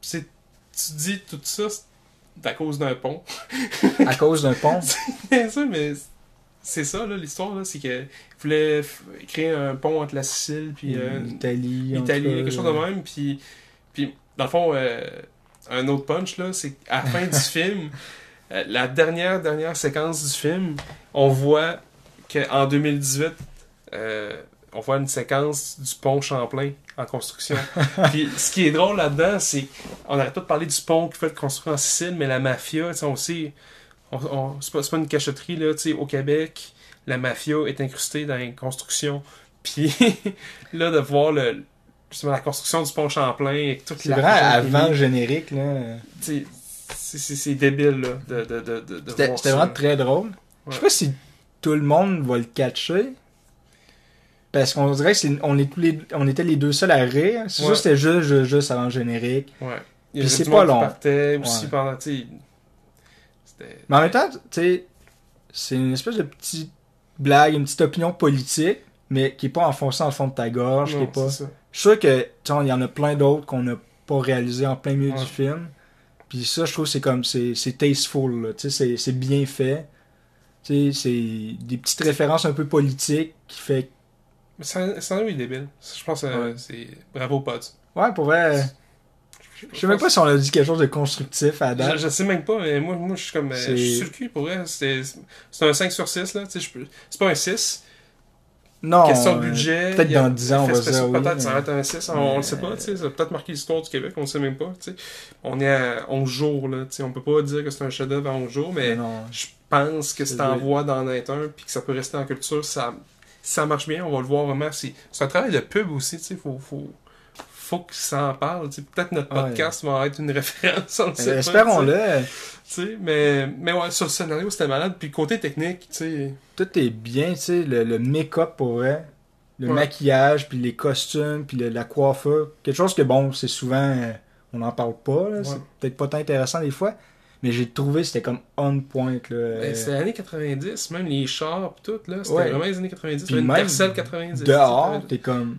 C'est, tu dis tout ça, c'est à cause d'un pont. à cause d'un pont? Bien sûr, mais c'est ça, là, l'histoire, là, c'est qu'il voulait créer un pont entre la Sicile puis euh, Italie. l'Italie, cas, quelque chose euh, de même, puis, puis dans le fond, euh, un autre punch, là, c'est qu'à la fin du film, euh, la dernière, dernière séquence du film, on voit qu'en 2018, euh, on voit une séquence du pont Champlain en construction. Puis ce qui est drôle là-dedans, c'est qu'on n'arrête pas de parler du pont qui fait être construit en Sicile, mais la mafia, on sait, on, on- c'est pas, une cachotterie, là, tu sais, au Québec, la mafia est incrustée dans les constructions. Puis là, de voir le, justement la construction du pont Champlain et toute C'est vrai, avant le générique, là. c'est- c'est c'est débile, là, de, de, de, de, C'était vraiment très drôle. Je sais pas si tout le monde va le catcher. Parce qu'on dirait que c'est- on, est tous les, on était les deux seuls à rire. C'est Ouais. sûr c'était juste, juste, juste avant le générique. Ouais. Il y Puis c'est pas long. partait aussi Ouais. pendant, c'était... Mais en même temps, tu sais, c'est une espèce de petite blague, une petite opinion politique, mais qui est pas enfoncée dans le fond de ta gorge, qui est pas... c'est. Je suis sûr que, tu il y en a plein d'autres qu'on n'a pas réalisé en plein milieu Ouais. du film. Puis ça, je trouve que c'est comme, c'est c'est tasteful, là. Tu sais, c'est- c'est bien fait. Tu sais, c'est des petites références un peu politiques qui fait... Mais ça, ça en est débile. Je pense que Ouais. c'est... Bravo, Pods. Ouais, pour vrai... Je sais même pas si on a dit quelque chose de constructif à Je, date. je sais même pas, mais moi, moi je suis comme. euh, Je suis sur le cul pour vrai. C'est un 5 sur 6, là. Je C'est pas un 6. Non, Question de budget. Peut-être dans 10 ans, on va dire oui. Peut-être ça va être un 6, on, on le Mais- sait pas, tu sais. Ça va peut-être marquer l'histoire du Québec, on le sait même pas, tu sais. On est à 11 jours, là. Tu sais, on peut pas dire que c'est un chef-d'œuvre à 11 jours, mais Mais je pense que C'est en voie d'en être un, puis que ça peut rester en culture. Ça, ça marche bien, on va le voir vraiment. C'est c'est un travail de pub aussi, tu sais. Faut, faut, faut que ça en parle. tu sais. Peut-être notre Ouais. podcast va être une référence. Espérons-le. Mais, mais ouais, sur le scénario, c'était malade. Puis côté technique, tu sais. Tout est bien, tu sais, le, le make-up pour vrai. Le Ouais. maquillage, puis les costumes, puis le- la coiffure. Quelque chose que, bon, c'est souvent... euh, on n'en parle pas, là. Ouais. C'est peut-être pas tant intéressant des fois. Mais j'ai trouvé c'était comme on point, là. Ben, c'était les années 90, même les chars pis tout, là. C'était Ouais. vraiment les années 90. Puis une même Tercel 90. dehors, t'es comme...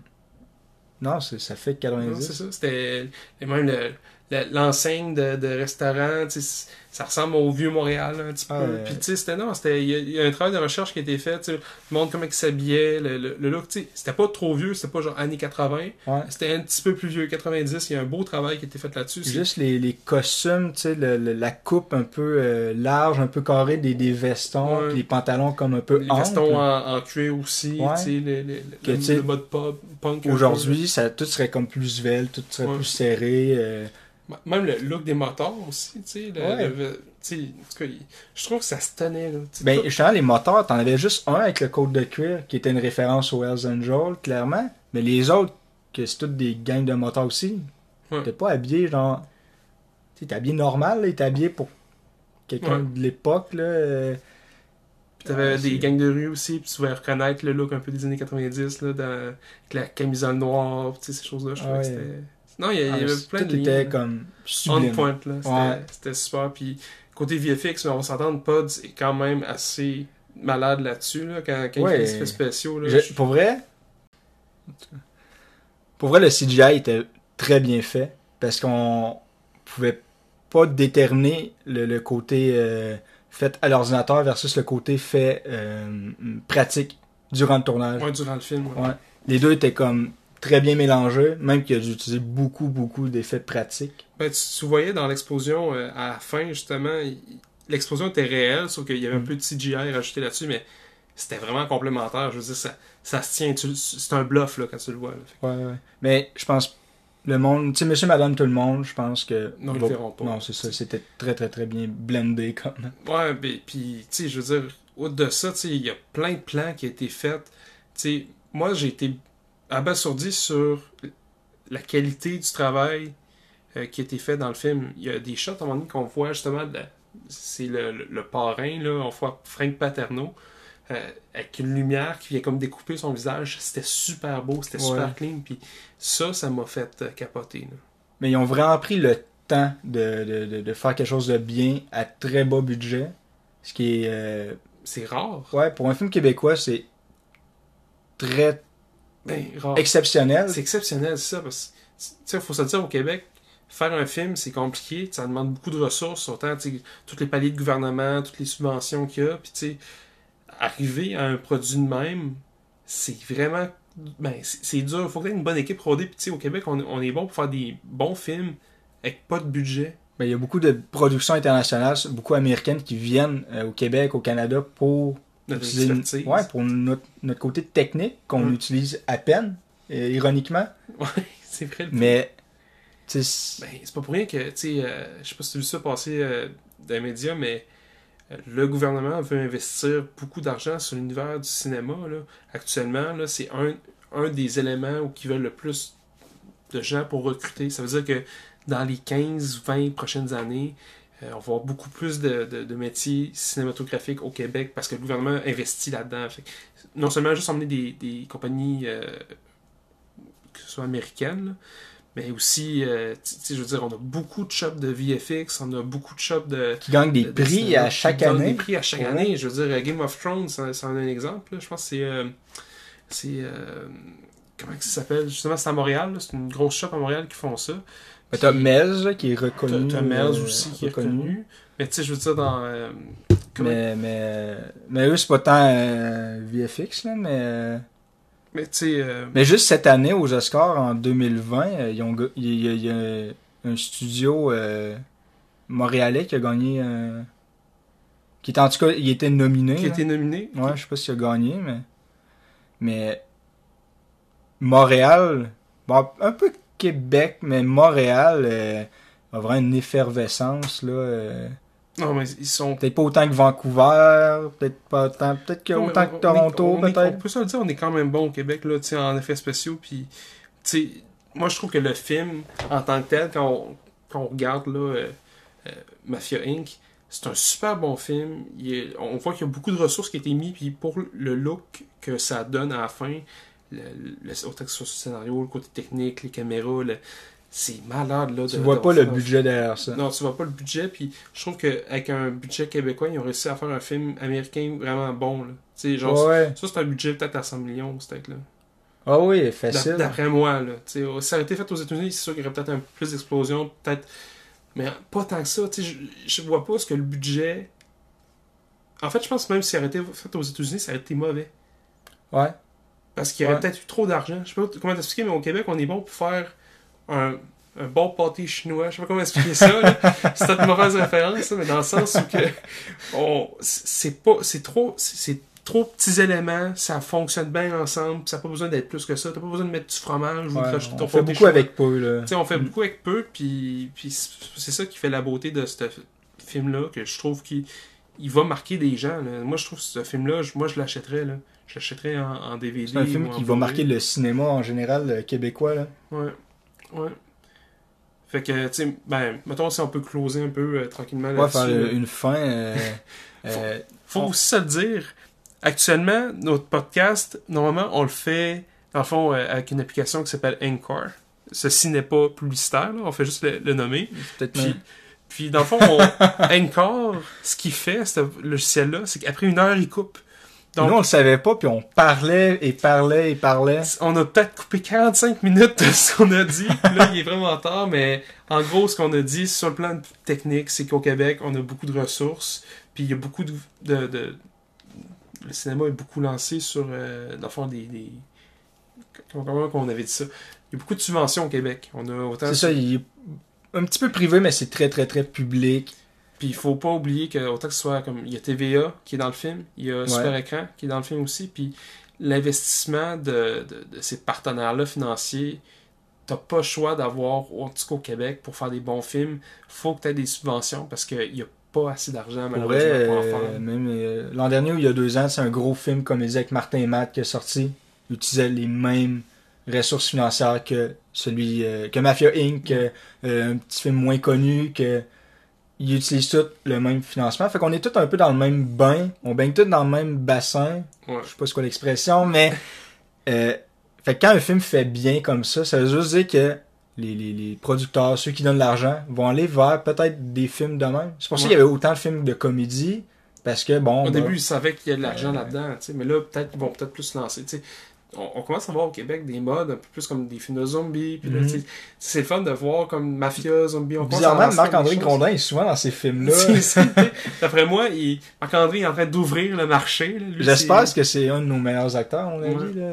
Non, ça fait Non, c'est 90. ça. C'était même le- le- l'enseigne de, de restaurant, tu sais, ça ressemble au vieux Montréal un petit peu. Ah. Puis tu sais, c'était non, c'était il y, a- il y a un travail de recherche qui a été fait, tu monde comment il s'habillait, le, le, le look, tu sais, c'était pas trop vieux, c'était pas genre années 80, Ouais. c'était un petit peu plus vieux, 90. Il y a un beau travail qui a été fait là-dessus. Juste les, les costumes, tu sais, le- le- la coupe un peu euh, large, un peu carrée des, des vestons, Ouais. les pantalons comme un peu les amples. vestons en, en cuir aussi, Ouais. tu sais, le, Que, mode pop, punk. Aujourd'hui, ça tout serait comme plus svelte, tout serait plus serré. euh, Même le look des moteurs aussi, tu sais. le- Ouais. le- tu sais, en tout cas, il- je trouve que ça se tenait, là. Ben, tout- justement, les moteurs, t'en avais juste un avec le code de cuir, qui était une référence aux Hells Angels, clairement. Mais les autres, que c'est toutes des gangs de motards aussi, Ouais. t'es pas habillé genre. Tu sais, t'es habillé normal, là, t'es habillé pour quelqu'un Ouais. de l'époque, là. euh, Puis t'avais Ah, des gangs de rue aussi, puis tu pouvais reconnaître le look un peu des années 90, là, dans, avec la camisole noire, tu sais, ces choses-là. Je trouvais que c'était. Non, il y, ah, avait plein de liens, était comme On point, là. C'était Ouais. super. Puis côté VFX, mais on va s'entendre, Pods est quand même assez malade là-dessus, là, quand, quand Ouais. il fait des effets spéciaux. Là, Je- je- pour vrai, pour vrai, le CGI était très bien fait parce qu'on pouvait pas déterminer le, le côté euh, fait à l'ordinateur versus le côté fait euh, pratique durant le tournage. Ouais, durant le film. Ouais. Les deux étaient comme très bien mélangés, même qu'il a dû utiliser beaucoup, beaucoup d'effets pratiques. Ben, tu, tu voyais dans l'explosion, euh, à la fin, justement, l'explosion était réelle, sauf qu'il y avait un Mm. peu de CGI rajouté là-dessus, mais c'était vraiment complémentaire. Je veux dire, ça, ça se tient. C'est un bluff, là, quand tu le vois. là. Ouais, ouais. Mais je pense le monde, tu sais, monsieur, madame, tout le monde, je pense que. Non, ils le verront pas. Non, c'est ça. C'était très, très, très bien blendé comme. Ouais, ben, puis, tu sais, je veux dire, au-delà de ça, tu sais, il y a plein de plans qui ont été faits. Tu sais, moi, j'ai été abasourdi sur la qualité du travail euh, qui a été fait dans le film. Il y a des shots, à un moment donné, qu'on voit justement, c'est le, le, le parrain, là, on voit Frank Paterno, euh, avec une lumière qui vient comme découper son visage. C'était super beau, c'était Ouais. super clean, puis ça, ça m'a fait euh, capoter. là. Mais ils ont vraiment pris le temps de, de, de, de faire quelque chose de bien à très bas budget. Ce qui est. euh, C'est rare. ouais, pour un film québécois, c'est très Ben, rare. exceptionnel. C'est exceptionnel, ça, parce que, tu sais, faut se dire, au Québec, faire un film, c'est compliqué, ça demande beaucoup de ressources, autant, tous les paliers de gouvernement, toutes les subventions qu'il y a, puis tu sais, arriver à un produit de même, c'est vraiment, ben, c'est dur, il faut que tu aies une bonne équipe rodée, puis tu sais, au Québec, on, on est bon pour faire des bons films avec pas de budget. Ben, il y a beaucoup de productions internationales, beaucoup américaines, qui viennent euh, au Québec, au Canada pour Notre ouais, pour notre, notre côté technique qu'on Mm. utilise à peine, euh, ironiquement. Ouais, c'est vrai. le Mais, tu sais, Ben, c'est pas pour rien que, tu sais, euh, je sais pas si tu as vu ça passer euh, dans les médias, mais euh, le gouvernement veut investir beaucoup d'argent sur l'univers du cinéma. Là. Actuellement, là, c'est un, un des éléments où qui veulent le plus de gens pour recruter. Ça veut dire que dans les 15-20 prochaines années, euh, on va avoir beaucoup plus de, de- de métiers cinématographiques au Québec parce que le gouvernement investit là-dedans. Non seulement juste emmener des, des compagnies, euh, que ce soit américaines, là, mais aussi, euh, je veux dire, on a beaucoup de shops de VFX, on a beaucoup de shops de. qui gagnent des de- de prix à chaque année. Des prix à chaque Ouais. année. Je veux dire, Game of Thrones, c'en c'en est un exemple. là. Je pense que c'est. c'est. comment ça s'appelle? Justement, c'est à Montréal. C'est une grosse shop à Montréal qui font ça. Ben, T'as Mez là, qui est reconnu. T'as Melz euh, aussi qui est reconnu. Mais tu sais, je veux dire, dans. euh, Mais, mais, mais eux, c'est pas tant euh, VFX, là, mais. euh, Mais tu sais. euh, Mais juste cette année, aux Oscars, en 2020, euh, ils ont, il y, y a un studio euh, montréalais qui a gagné. euh, qui était en tout cas, il était nominé. qui été nominé. Ouais, je sais pas s'il a gagné, mais. Mais. Montréal. Bon, un peu Québec, mais Montréal euh, a vraiment une effervescence, là. euh, Non, mais ils sont. peut-être pas autant que Vancouver, peut-être pas autant. Peut-être que Non, mais autant on- que on est- Toronto, peut-être. On peut se le dire, on est quand même bon au Québec, là, en effets spéciaux. Puis, moi, je trouve que le film, en tant que tel, quand on, quand on regarde là, euh, euh, Mafia Inc., c'est un super bon film. Il est- on voit qu'il y a beaucoup de ressources qui ont été mises, puis pour le look que ça donne à la fin, le, le- autant que ce soit sur le scénario, le côté technique, les caméras, le- c'est malade. Là, Tu vois pas le budget derrière ça. non, tu vois pas le budget, puis je trouve qu'avec un budget québécois, ils ont réussi à faire un film américain vraiment bon. Là. Genre, ouais. ça, c'est un budget peut-être à 100 millions, peut-être. là. Ah oui, facile. D'après moi, là. Si ça aurait été fait aux États-Unis, c'est sûr qu'il y aurait peut-être un peu plus d'explosion, peut-être. Mais pas tant que ça. Je, je vois pas ce que le budget. En fait, je pense que même si ça aurait été fait aux États-Unis, ça aurait été mauvais. Ouais. Parce qu'il y aurait Ouais. peut-être eu trop d'argent. Je sais pas comment t'expliquer, mais au Québec, on est bon pour faire un, un bon pâté chinois. Je sais pas comment expliquer ça. là. C'est une mauvaise référence, mais dans le sens où que on- c'est pas, c'est trop, c'est trop petits éléments, ça fonctionne bien ensemble, ça n'a pas besoin d'être plus que ça. T'as pas besoin de mettre du fromage ou de rajouter on ton fait pâté beaucoup chinois. avec peu, là. Tu sais, on fait Mm. beaucoup avec peu, puis, puis c'est ça qui fait la beauté de ce film-là, que je trouve qu'il il va marquer des gens. là. Moi, je trouve que ce film-là, je- moi, je l'achèterais. là. En, en DVD. C'est un film ou qui va marquer le cinéma en général euh, québécois. Là. Ouais. Ouais. Fait que, tu sais, ben, mettons si on peut closer un peu euh, tranquillement Ouais, là-dessus. faire là. euh, une fin. euh, euh, Faut on- aussi se le dire. Actuellement, notre podcast, normalement, on le fait, dans le fond, avec une application qui s'appelle Anchor. Ceci n'est pas publicitaire, là, on fait juste le, le nommer. peut-être Puis, même- puis dans le fond, on, Anchor, ce qu'il fait, ce logiciel-là, c'est qu'après une heure, il coupe. Donc, Nous, on le savait pas, puis on parlait et parlait et parlait. on a peut-être coupé 45 minutes de ce qu'on a dit. Là, il est vraiment tard, mais en gros, ce qu'on a dit sur le plan technique, c'est qu'au Québec, on a beaucoup de ressources. Puis il y a beaucoup de. de- de- le cinéma est beaucoup lancé sur, euh, dans le fond, des. des... Comment, comment on avait dit ça? Il y a beaucoup de subventions au Québec. On a autant. C'est ça, il est un petit peu privé, mais c'est très, très, très public. Puis il faut pas oublier que autant que ce soit comme il y a TVA qui est dans le film, il y a Super Écran qui est dans le film aussi, puis l'investissement de, de, de ces partenaires-là financiers, t'as pas le choix d'avoir, en tout cas au Québec, pour faire des bons films, faut que tu aies des subventions parce qu'il y a pas assez d'argent malheureusement pour en euh, faire. même euh, l'an dernier ou il y a deux ans, c'est un gros film comme les avec Martin et Matt qui est sorti. Il utilisait les mêmes ressources financières que celui euh, que Mafia Inc, euh, un petit film moins connu, que ils utilisent tous le même financement. Fait qu'on est tous un peu dans le même bain, on baigne tous dans le même bassin. Ouais. Je sais pas c'est quoi l'expression, mais euh, fait que quand un film fait bien comme ça, ça veut juste dire que les, les, les producteurs, ceux qui donnent l'argent, vont aller vers peut-être des films de même. C'est pour ça qu'il y avait autant de films de comédie, parce que bon... Au début, ils savaient qu'il y a de l'argent Ouais. là-dedans, tu sais, mais là, peut-être ils vont peut-être plus se lancer. tu sais. On, on commence à voir au Québec des modes un peu plus comme des films de zombies. Puis Mhm. c'est le fun de voir comme Mafia, Zombie. On Bizarrement, Marc-André. Grondin est souvent dans ces films-là. D'après moi, il... Marc-André est en train d'ouvrir le marché. J'espère que c'est un de nos meilleurs acteurs, on l'a Ouais. dit. Là.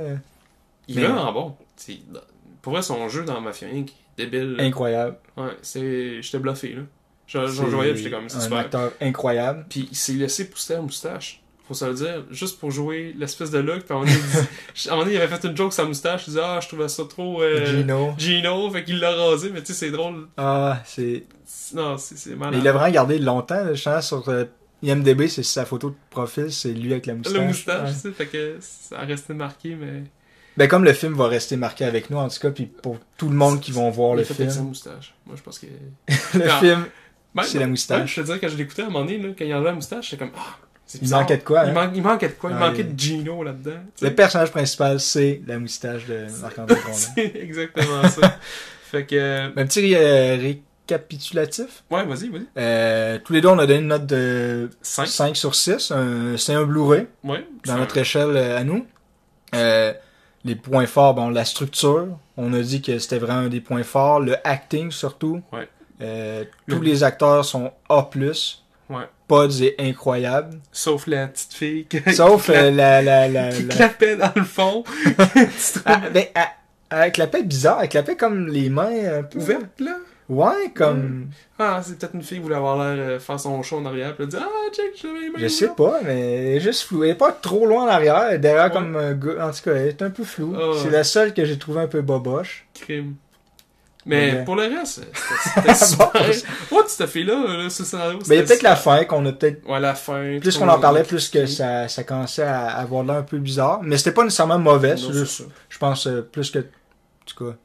Il est Mais- vraiment bon. Pour vrai, son jeu dans Mafia Inc. débile. Incroyable. Ouais, c'est... J'étais bluffé, là. Je, voyais, j'étais comme, c'est un super. acteur incroyable. Puis il s'est laissé pousser la moustache. Faut se le dire, juste pour jouer l'espèce de look. Puis à un moment donné, il avait fait une joke sur sa moustache. Il disait, ah, je trouvais ça trop. euh, Gino. Gino, fait qu'il l'a rasé, mais tu sais, c'est drôle. Ah, c'est... Non, c'est malade. Mais il a vraiment gardé longtemps. Je pense sur euh, IMDB, c'est sa photo de profil, c'est lui avec la moustache. Le moustache, Ouais. tu sais, fait que ça a resté marqué, mais. Ben comme le film va rester marqué avec nous en tout cas, puis pour tout le monde qui vont voir il le avec sa film, moustache. Moi, je pense que. le Ah. film, C'est la moustache. je te dirais, quand je l'écoutais à un moment donné, là, quand il enlevait la moustache, j'étais comme, ah, il bizarre. manquait de quoi. Il, hein? man- il manquait de quoi? Il Ouais, manquait il- de Gino là-dedans. Le personnage principal, c'est la moustache de Marc-André. C'est exactement ça. fait que. Un petit euh, récapitulatif. Ouais, vas-y, vas-y. Euh, tous les deux, on a donné une note de 5. 5 sur 6. Un- C'est un Blu-ray Ouais. dans notre échelle euh, à nous. Euh, les points forts, bon, la structure. On a dit que c'était vraiment un des points forts. Le acting, surtout. Ouais. Euh, tous les acteurs sont A+. Ouais. Pods est incroyable. Sauf la petite fille qui, Sauf qui, euh, la... la, la, qui la- clapait dans le fond. Ah, ben, ah, elle clapait bizarre. Elle clapait comme les mains un peu... ouverte, là? Ouais, comme... Ah, c'est peut-être une fille qui voulait avoir l'air euh, faire son show en arrière, puis elle dit Ah, check, les mains Je sais ouvertes. pas, mais elle est juste floue. Elle est pas trop loin en arrière. Derrière Ouais. comme un gars. En tout cas, elle est un peu floue. Ah. C'est la seule que j'ai trouvé un peu boboche. Crime. Mais pour le reste, c'était- Bon, super. Ouais, cette fille-là, là, ce scénario. Mais il y a peut-être la fin qu'on a peut-être. Ouais, la fin. Plus qu'on en parlait, plus que ça, ça commençait à avoir l'air un peu bizarre. Mais c'était pas nécessairement mauvais. Non, c'est c'est juste, ça. je pense euh, plus que. En tout cas,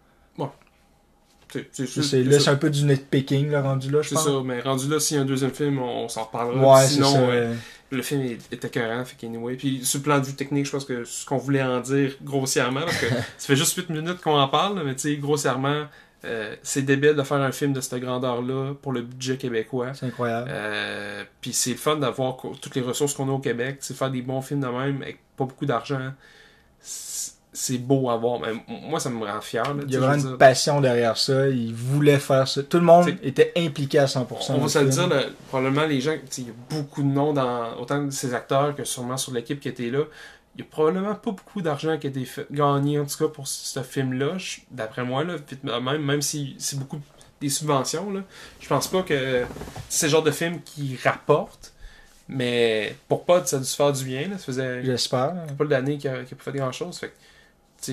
C'est- C'est c'est, c'est- là, c'est c'est un peu du nitpicking, là, rendu là, je C'est pense. ça, mais rendu là, s'il y a un deuxième film, on, on s'en reparlera. Ouais, c'est Sinon, ça. euh, le film est, est écœurant, fait qu'anyway. Puis sur le plan de vue technique, je pense que ce qu'on voulait en dire grossièrement, parce que ça fait juste 8 minutes qu'on en parle, mais tu sais, grossièrement, euh, c'est débile de faire un film de cette grandeur-là pour le budget québécois. C'est incroyable. Euh, puis c'est le fun d'avoir toutes les ressources qu'on a au Québec, c'est faire des bons films de même avec pas beaucoup d'argent. C'est beau à voir. Mais moi, ça me rend fier. là, Il y a vraiment une passion derrière ça. Il voulait faire ça. Tout le monde était impliqué à 100%. On va se le dire, là, probablement les gens, il y a beaucoup de noms dans autant de ces acteurs que sûrement sur l'équipe qui était là. Il y a probablement pas beaucoup d'argent qui a été fait- gagné en tout cas pour ce film-là. D'après moi, là, même, même si c'est beaucoup des subventions, là, je pense pas que c'est le genre de film qui rapporte. Mais pour Pod, ça a dû se faire du bien. Là. Ça faisait J'espère. pas d'années qu'il a, qu'il a pas fait grand chose. Fait que,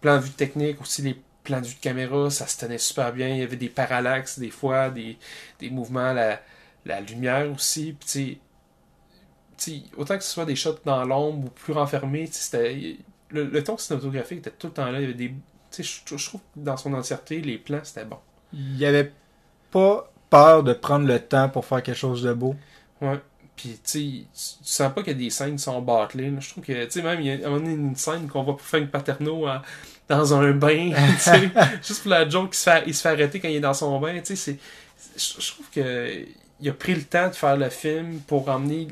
plan de vue technique, aussi les plans de vue de caméra, ça se tenait super bien. Il y avait des parallaxes des fois, des, des mouvements, la, la lumière aussi. Puis, tu sais, tu sais, autant que ce soit des shots dans l'ombre ou plus renfermés. Le, le ton cinématographique était tout le temps là. Il y avait des. Je, je trouve que dans son entièreté, les plans, c'était bon. Il y avait pas peur de prendre le temps pour faire quelque chose de beau. Ouais. Puis, tu sens pas a des scènes sont bâclées. Je trouve que, tu sais, même, il y a une scène qu'on voit Frank Paterno en- dans un bain, juste pour la joke, il se, fait, il se fait arrêter quand il est dans son bain, tu sais, je trouve que il a pris le temps de faire le film pour emmener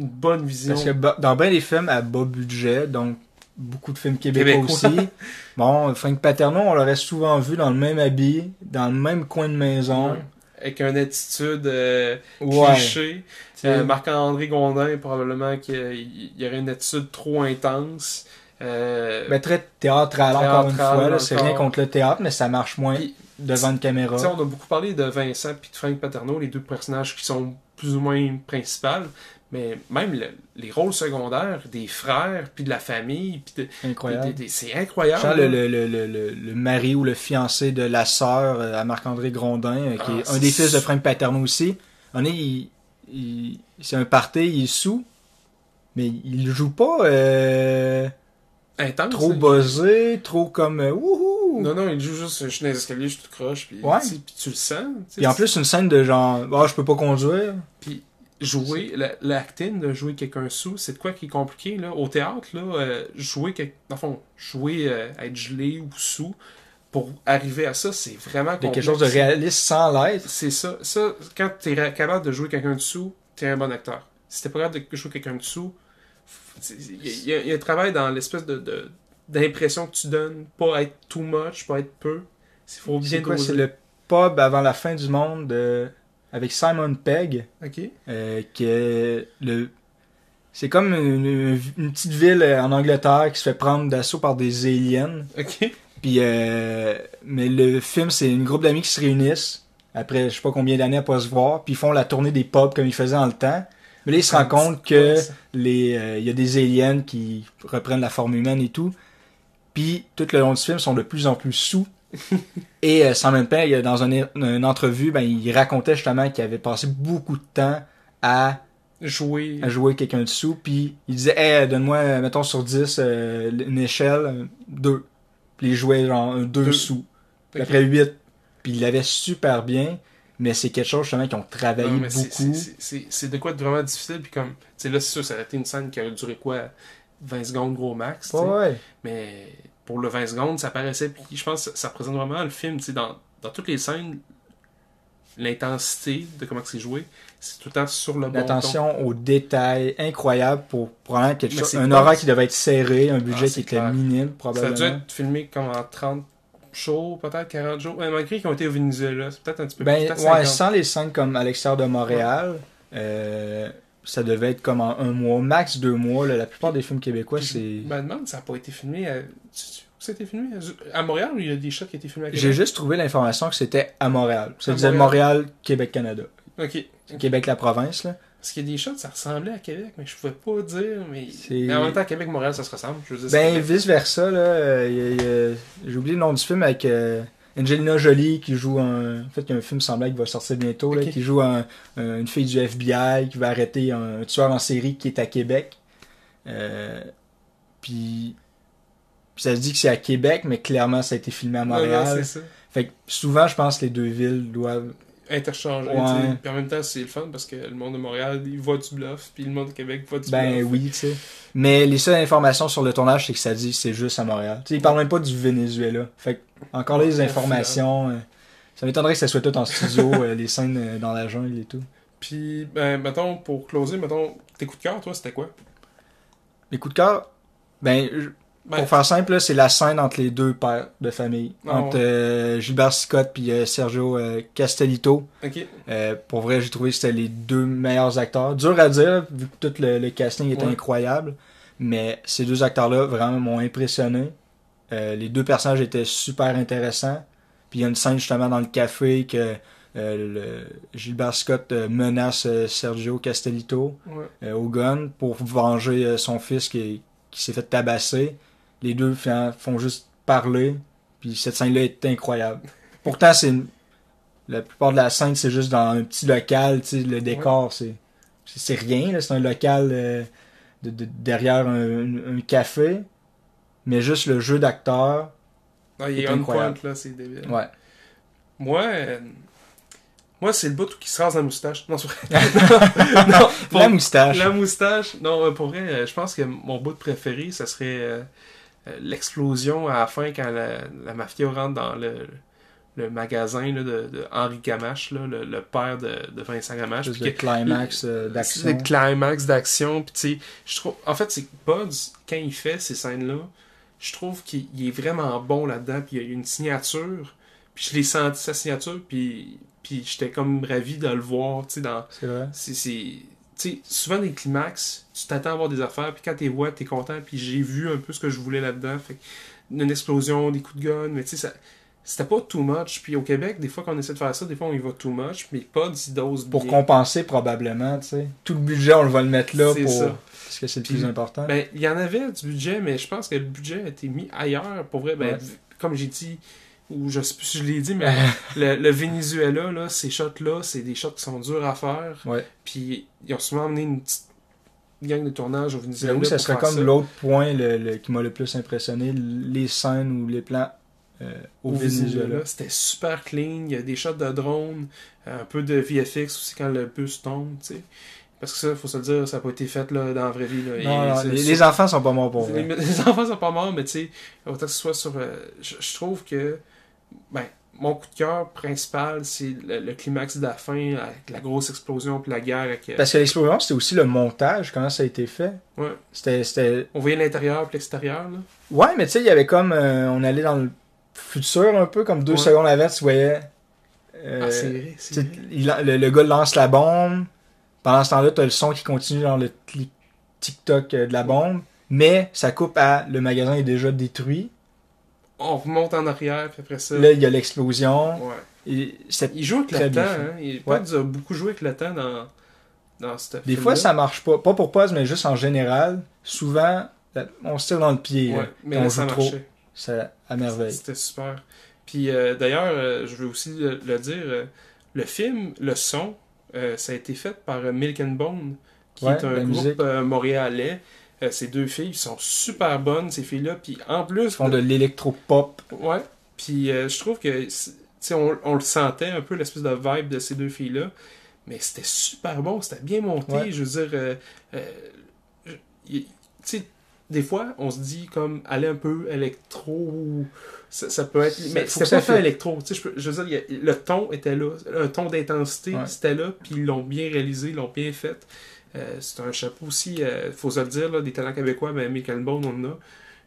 une bonne vision. Parce que dans bien des films à bas budget, donc beaucoup de films québécois, Québécois. aussi, bon, Frank Paterno, on l'aurait souvent vu dans le même habit, dans le même coin de maison. Ouais. Avec une attitude euh, Ouais. cliché. Euh, Marc-André Gondin, probablement qu'il y aurait une attitude trop intense. Euh, ben, très théâtral, encore une fois. C'est rien contre le théâtre, mais ça marche moins devant une caméra. On a beaucoup parlé de Vincent puis de Frank Paterno, les deux personnages qui sont plus ou moins principaux, mais même le- les rôles secondaires des frères puis de la famille, puis de- Incroyable. c'est incroyable. Genre le, le, le, mari ou le fiancé de la sœur euh, à Marc-André Grondin, euh, qui Ah, est un c'est- des fils de Frank Paterno aussi. On est, il, il- c'est un party, il est sous, mais il joue pas euh, Intense. trop là. buzzé, trop comme euh, wouhou. Non, non, il joue juste, je suis dans les escaliers, je suis tout croche, puis, Ouais. puis tu le sens. Puis en plus une scène de genre, ah je peux pas conduire. Puis jouer, la- l'acting de jouer quelqu'un sous, c'est de quoi qui est compliqué, là? Au théâtre, là, euh, jouer, quel- dans le fond, jouer, euh, être gelé ou sous, pour arriver à ça, c'est vraiment De complexe. quelque chose de réaliste sans l'être. C'est ça. Ça, quand t'es ra- capable de jouer quelqu'un dessous, t'es un bon acteur. Si t'es pas capable de jouer quelqu'un dessous, il y, a- y y un travail dans l'espèce de, de- d'impression que tu donnes, pas être too much, pas être peu. Il faut bien C'est quoi, doser. c'est le pub avant la fin du monde euh, avec Simon Pegg. Ok. Euh, que le c'est comme une, une petite ville euh, en Angleterre qui se fait prendre d'assaut par des aliens. Ok. Puis euh, mais le film c'est une groupe d'amis qui se réunissent après je sais pas combien d'années à pas se voir, puis ils font la tournée des pubs comme ils faisaient dans le temps. Mais là ils se rendent compte que les euh, y a des aliens qui reprennent la forme humaine et tout. Puis tout le long du film sont de plus en plus sous. et euh, Simon Pegg dans une, une entrevue, ben il racontait justement qu'il avait passé beaucoup de temps à Jouer. à jouer quelqu'un dessous, puis il disait, hey, donne-moi, euh, mettons sur 10, euh, une échelle, 2. Puis il jouait genre un 2 Deux. sous. Puis après 8. Puis il l'avait super bien, mais c'est quelque chose justement qu'ils ont travaillé Non, beaucoup. c'est- de quoi de vraiment difficile. Puis comme, tu sais, là, c'est sûr, ça aurait été une scène qui aurait duré quoi 20 secondes, gros max. ouais. Mais pour le 20 secondes, ça paraissait. Puis je pense que ça représente vraiment le film. Dans, dans toutes les scènes, l'intensité de comment c'est joué, c'est tout le temps sur le bon. L'attention aux détails incroyable pour prendre quelque chose. Un horaire qui devait être serré, un budget Ah, qui était clair. minime Ça a probablement. dû être filmé comme en 30 jours, peut-être 40 jours. Malgré qu'ils ont été au Venezuela, c'est peut-être un petit peu Ben, peut-être ouais, 50. sans les scènes comme à l'extérieur de Montréal, euh, ça devait être comme en un mois, max deux mois. là. La plupart des films québécois, Puis je c'est. me demande, ça n'a pas été filmé à... tu- tu- Où ça a été filmé? À Montréal ou il y a des shots qui ont été filmés à J'ai Québec? juste trouvé l'information que c'était à Montréal. Ça À disait Montréal. Montréal, Québec, Canada. Ok. Québec, la province, là. Parce qu'il y a des shots, ça ressemblait à Québec, mais je pouvais pas dire. Mais, C'est- mais en même temps, Québec, Montréal, ça se ressemble. Je veux dire, Ben, c'est- vice versa, là. euh, a- J'ai oublié le nom du film avec euh, Angelina Jolie qui joue un. En fait, il y a un film semblable qui va sortir bientôt, là, qui joue un- un- une fille du FBI qui va arrêter un tueur en série qui est à Québec. Euh, puis. puis ça se dit que c'est à Québec, mais clairement, ça a été filmé à Montréal. c'est ça. fait que souvent, je pense que les deux villes doivent. Ouais. sais. Puis en même temps, c'est le fun parce que le monde de Montréal, il voit du bluff, puis le monde de Québec voit du Ben bluff. oui, tu sais. Mais les seules informations sur le tournage, c'est que ça dit c'est juste à Montréal. Tu sais, ils parlent même pas du Venezuela. Fait que, encore là, les informations. euh, ça m'étonnerait que ça soit tout en studio, euh, les scènes euh, dans la jungle et tout. Puis, ben, mettons, pour closer, mettons, tes coups de cœur, toi, c'était quoi? Les coups de cœur, ben, Ben, pour faire simple, c'est la scène entre les deux pères de famille. Ah entre euh, Gilbert Scott puis euh, Sergio euh, Castellito. Euh, pour vrai, j'ai trouvé que c'était les deux meilleurs acteurs. Dur à dire, vu que tout le, le casting était Ouais. incroyable. Mais ces deux acteurs-là vraiment m'ont impressionné. Euh, les deux personnages étaient super intéressants. Puis il y a une scène justement dans le café que euh, le- Gilbert Scott menace Sergio Castellito Ouais. au gun pour venger son fils qui, qui s'est fait tabasser. Les deux font, juste parler. Puis cette scène-là est incroyable. Pourtant, c'est une- la plupart de la scène, c'est juste dans un petit local. tu sais, Le décor, c'est c'est rien, là, c'est un local euh, de, de- derrière un, café, mais juste le jeu d'acteur, Ah, il est on point, là, c'est débile. ouais. Moi, euh, moi c'est le bout qui se rase la moustache. Non, c'est vrai. non, pour- La moustache. La moustache. Non, euh, pour vrai, je pense que mon bout préféré, ça serait l'explosion à la fin quand la, la mafia rentre dans le, le magasin là, de, de Henri Gamache, là, le, le père de, de Vincent Gamache. De que- climax euh, C'est d'action. des climax d'action. Je trouve. En fait, c'est Buds, quand il fait ces scènes-là, je trouve qu'il il est vraiment bon là-dedans. Puis il y a une signature. Puis je l'ai senti sa signature. Puis, puis j'étais comme ravi de le voir. Dans. C'est vrai. C'est. Sais, souvent des climax, tu t'attends à voir des affaires. Puis quand tu les vois, t'es content. Puis j'ai vu un peu ce que je voulais là-dedans. Fait une explosion, des coups de gun. Mais tu sais, ça. C'était pas too much. Puis au Québec, des fois, quand on essaie de faire ça, des fois, on y va too much. Mais Buds, il dose Pour bien. compenser, probablement, tu sais. Tout le budget, on le va le mettre là pour. ça. Parce que c'est le Puis, plus important. Ben, il y en avait du budget, mais je pense que le budget a été mis ailleurs. Pour vrai, ben, Ouais. comme j'ai dit, ou je sais plus si je l'ai dit, mais le, le Venezuela, là, ces shots-là, c'est des shots qui sont durs à faire. Ouais. Puis ils ont souvent amené une petite gang de tournage au Venezuela. J'avoue, ça serait comme l'autre point le, le- qui m'a le plus impressionné, les scènes ou les plans euh, au, Au Venezuela. Venezuela, c'était super clean. Il y a des shots de drone, un peu de VFX aussi quand le bus tombe, tu sais. Parce que ça, faut se le dire, ça n'a pas été fait là, dans la vraie vie. Là. Et Non, non, c'est- les, les enfants sont pas morts pour Les, vrai. les enfants sont pas morts, mais tu sais, autant que ce soit sur. euh, je, je trouve que. Ben, mon coup de cœur principal, c'est le, le climax de la fin, avec la grosse explosion puis la guerre. Avec, euh, Parce que l'explosion, c'était aussi le montage, comment ça a été fait. ouais. C'était. On voyait l'intérieur puis l'extérieur. là. Ouais, mais tu sais, il y avait comme. euh, on allait dans le futur un peu, comme deux Ouais. secondes avant, tu voyais. euh, ah, c'est vrai, le, le gars lance la bombe. Pendant ce temps-là, t'as le son qui continue dans le cli- TikTok euh, de la bombe. Mais ça coupe à le magasin est déjà détruit. On remonte en arrière, puis après ça. Là, il y a l'explosion. Ouais. Et c'était- Il joue avec le temps, hein. Il Ouais. A beaucoup joué avec le temps dans, dans cette Des fois, ça marche pas. Pas pour Pause, mais juste en général. Souvent, on se tire dans le pied. Ouais, là, mais là, on ça joue trop. marchait. Ça à merveille. C'était super. Puis euh, d'ailleurs, euh, je veux aussi le, le dire, euh, le film, le son, ça a été fait par Milk and Bone, qui Ouais, est un groupe montréalais. Euh, ces deux filles sont super bonnes, ces filles-là. Puis en plus, Ils font de l'électro-pop. ouais. Puis euh, je trouve que, tu sais, on, on le sentait un peu l'espèce de vibe de ces deux filles-là. Mais c'était super bon, c'était bien monté. Ouais. Je veux dire, euh, euh, tu sais, des fois, on se dit comme aller un peu électro ça, ça peut être. Mais c'était pas fait électro. Tu sais, je, peux- je veux dire, a- le ton était là, un ton d'intensité, Ouais. c'était là, puis ils l'ont bien réalisé, ils l'ont bien fait. Euh, c'est un chapeau aussi, euh, faut se le dire, là, des talents québécois, ben Michael Bone, on en a.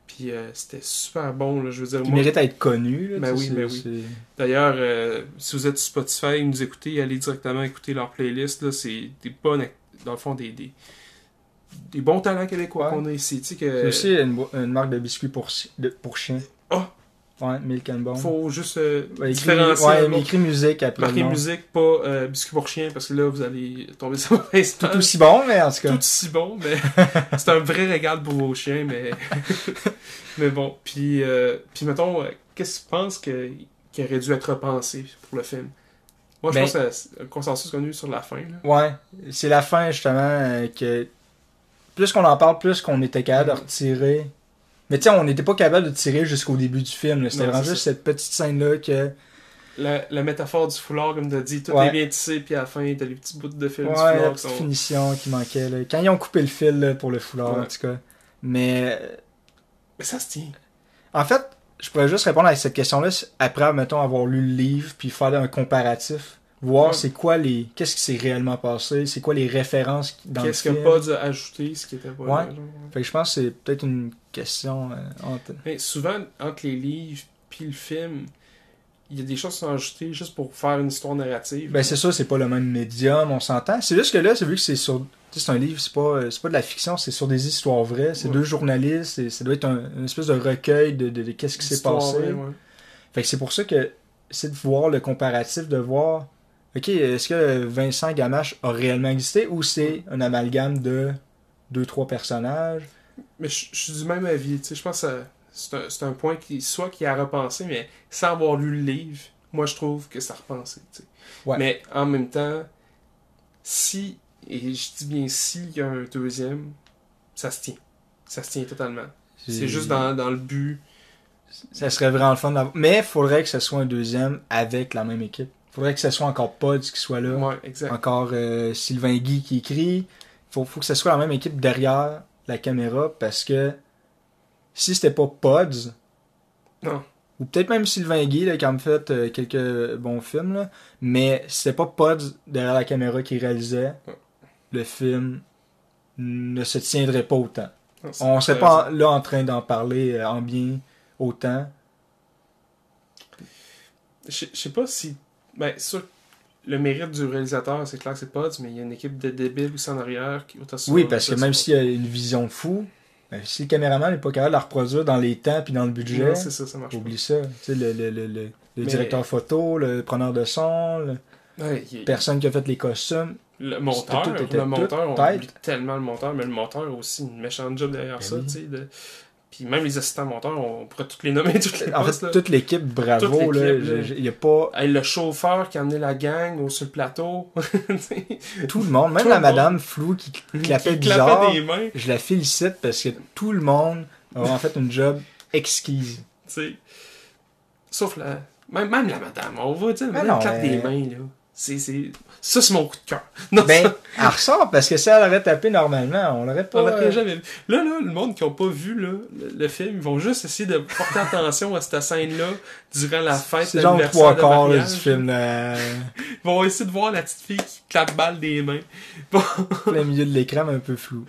Puis euh, c'était super bon, là, je veux dire. Qui moi- mérite à être connu. Là, Ben oui, ben oui. D'ailleurs, euh, si vous êtes sur Spotify et nous écoutez, allez directement écouter leur playlist. Là, c'est des bonnes, dans le fond, des, des, des bons talents québécois Ouais. qu'on a ici. Tu sais C'est aussi une, marque de biscuits pour, de- pour chiens. Ah! Ouais, Milk and Bone. faut juste euh, Ouais, différencier. ouais, mais écrit musique après. Marquer musique, pas euh, biscuit pour chien, parce que là, vous allez tomber sur ma face. Tout aussi bon, mais en tout cas. tout si bon, mais c'est un vrai régal pour vos chiens, mais mais bon. Puis, euh, puis mettons, euh, qu'est-ce que tu penses que, qui aurait dû être repensé pour le film? Moi, je Ben- pense que c'est un consensus connu sur la fin. Là. Ouais, c'est la fin justement euh, que plus qu'on en parle, plus qu'on était capable de retirer. Mais sais, on n'était pas capable de tirer jusqu'au début du film. C'était vraiment juste cette petite scène-là que. La, la métaphore du foulard, comme tu as dit, tout Ouais. est bien tissé, puis à la fin, t'as les petits bouts de fil Ouais, du la foulard qui petite sont. finition qui manquait. Là. Quand ils ont coupé le fil là, pour le foulard, Ouais. en tout cas. Mais euh, Mais ça se tient. en fait, je pourrais juste répondre à cette question-là après, mettons, avoir lu le livre, puis faire un comparatif. Voir Ouais. c'est quoi les. Qu'est-ce qui s'est réellement passé, c'est quoi les références dans le Qu'est-ce que. Pods a ajouté, ce qui était pas Ouais. là, genre. Fait que je pense que c'est peut-être une question euh, entre. Mais souvent, entre les livres puis le film, il y a des choses qui sont ajoutées juste pour faire une histoire narrative. Ben c'est ça, c'est pas le même médium, on s'entend. C'est juste que là, c'est vu que c'est sur. C'est un livre, c'est pas, euh, c'est pas de la fiction, c'est sur des histoires vraies. C'est Ouais. deux journalistes, et ça doit être un- une espèce de recueil de, de, de qu'est-ce qui s'est passé. vraie, ouais. Fait que c'est pour ça que c'est de voir le comparatif, de voir, ok, est-ce que Vincent Gamache a réellement existé ou c'est un amalgame de deux, trois personnages? Mais je je suis du même avis. tu sais, Je pense que c'est un, point qui, soit qui a repensé, mais sans avoir lu le livre, moi je trouve que ça a repensé. Ouais. Mais en même temps, si Et je dis bien s'il y a un deuxième, ça se tient. Ça se tient totalement. C'est juste dans, dans le but. Ça serait vraiment le fun d'avoir. Mais il faudrait que ce soit un deuxième avec la même équipe. faudrait que ce soit encore Pods qui soit là. Ouais, exact. Encore euh, Sylvain Guy qui écrit. Faut, faut que ce soit la même équipe derrière la caméra parce que si c'était pas Pods, Non. ou peut-être même Sylvain Guy là, qui a fait euh, quelques bons films, là, mais si c'était pas Pods derrière la caméra qui réalisait, Ouais. le film ne se tiendrait pas autant. Non, On serait pas là en train d'en parler euh, en bien autant. Je sais pas si. Ben, sûr le mérite du réalisateur, c'est clair que c'est pas, mais il y a une équipe de débiles aussi en arrière. Qui, autant Oui, parce que même s'il y a une vision fou, ben, si le caméraman n'est pas capable de la reproduire dans les temps puis dans le budget, ça, ça marche oublie ça. Tu sais, le, le, le, le, Mais- directeur photo, le preneur de son, pas. Ouais, personne qui a fait les costumes. le monteur, tout le monteur, on oublie tellement le monteur, mais le monteur a aussi une méchante job derrière Ben ça, oui. tu sais. de- Puis même les assistants monteurs, on pourrait tous les nommer, toutes les En postes, fait, là. toute l'équipe, bravo. Toute là, Il n'y a pas Hey, le chauffeur qui a amené la gang au, sur le plateau. tout le monde, même Tout la madame Flou qui qui clapait bizarre. des mains. Je la félicite parce que tout le monde a en fait une job exquise. Sauf la. Même, même la madame, on va dire, la Mais madame non, claque des mains, là. C'est, c'est... Ça, c'est mon coup de cœur. Non, Ben, ça, elle ressort parce que si elle aurait tapé normalement, on l'aurait on pas. l'aurait jamais vu. Là, là, le monde qui n'a pas vu là, le, le film, ils vont juste essayer de porter attention à cette scène-là durant la fête C'est genre trois quarts du film, là, Ils vont essayer de voir la petite fille qui clappe balle des mains. Bon, plein milieu de l'écran, mais un peu flou.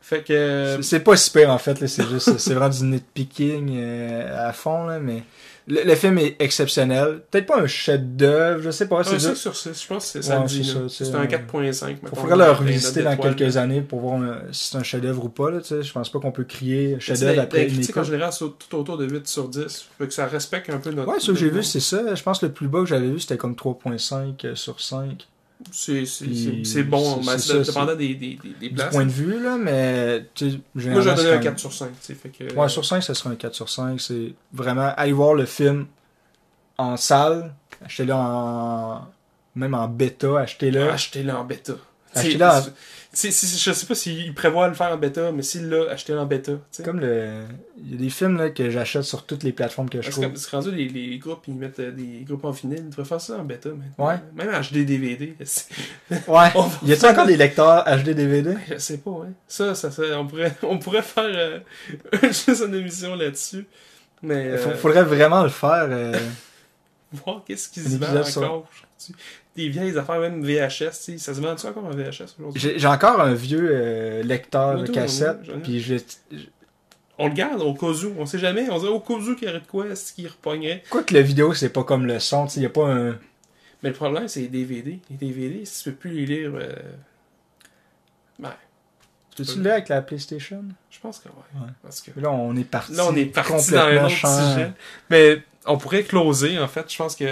fait que... euh, C'est- pas super en fait, là, c'est juste, c'est vraiment du nitpicking euh, à fond, là, mais le, le film est exceptionnel. Peut-être pas un chef-d'œuvre, je sais pas, c'est un 5 juste. sur 6, je pense que c'est Ouais, ça, c'est un- un 4.5. Il faudrait le revisiter dans quelques années pour voir euh, si c'est un chef-d'œuvre ou pas, là, tu sais. Je pense pas qu'on peut crier chef-d'œuvre après une critiques en général sont tout autour de 8 sur 10. Fait que ça respecte un peu notre. Ouais, ce que j'ai vu, c'est ça. Je pense que le plus bas que j'avais vu, c'était comme 3.5 sur 5. C'est bon, mais ça, dépendant des, des, des, Du places. point de vue, là, mais Moi, j'ai donné un quand 4 même- sur 5. tu sais, Fait que, Ouais, sur 5, ça sera un 4 sur 5. C'est vraiment aller voir le film en salle, achetez-le en. même en bêta, achetez-le. Achetez-le en bêta. Achetez-le Tu en- sais, c'est- c'est- Je sais pas s'il prévoit le faire en bêta, mais s'il l'a, achetez-le en bêta. tu sais. Comme le. Il y a des films là, que j'achète sur toutes les plateformes que je Parce trouve. que c'est rendu les, les groupes, ils mettent euh, des groupes en vinyle. Ils devraient faire ça en bêta maintenant. Ouais. Même HD DVD. Ouais. Y a-t-il encore des lecteurs HD DVD Je sais pas, ouais. Ça, ça, ça- on, pourrait, on pourrait faire euh, juste une émission là-dessus. Mais euh, Faudrait vraiment le faire. euh, voir qu'est-ce qui Un se vend épisode sur- encore aujourd'hui. Des vieilles affaires, même VHS. Ça se vend-tu encore en VHS aujourd'hui? J'ai encore un vieux euh, lecteur de cassette, puis je. On le garde au cas où, on sait jamais. On dirait au cas où qu'il y aurait de quoi, est-ce qu'il repognerait? Quoi que la vidéo, c'est pas comme le son, tu sais, y a pas un. Mais le problème, c'est les DVD. Les DVD, si tu peux plus les lire, euh, ben, Tu le avec la PlayStation? Je pense que ouais. Ouais. Parce que Là, on est parti. là, on est parti dans un autre champ. sujet. Mais on pourrait closer, en fait. Je pense que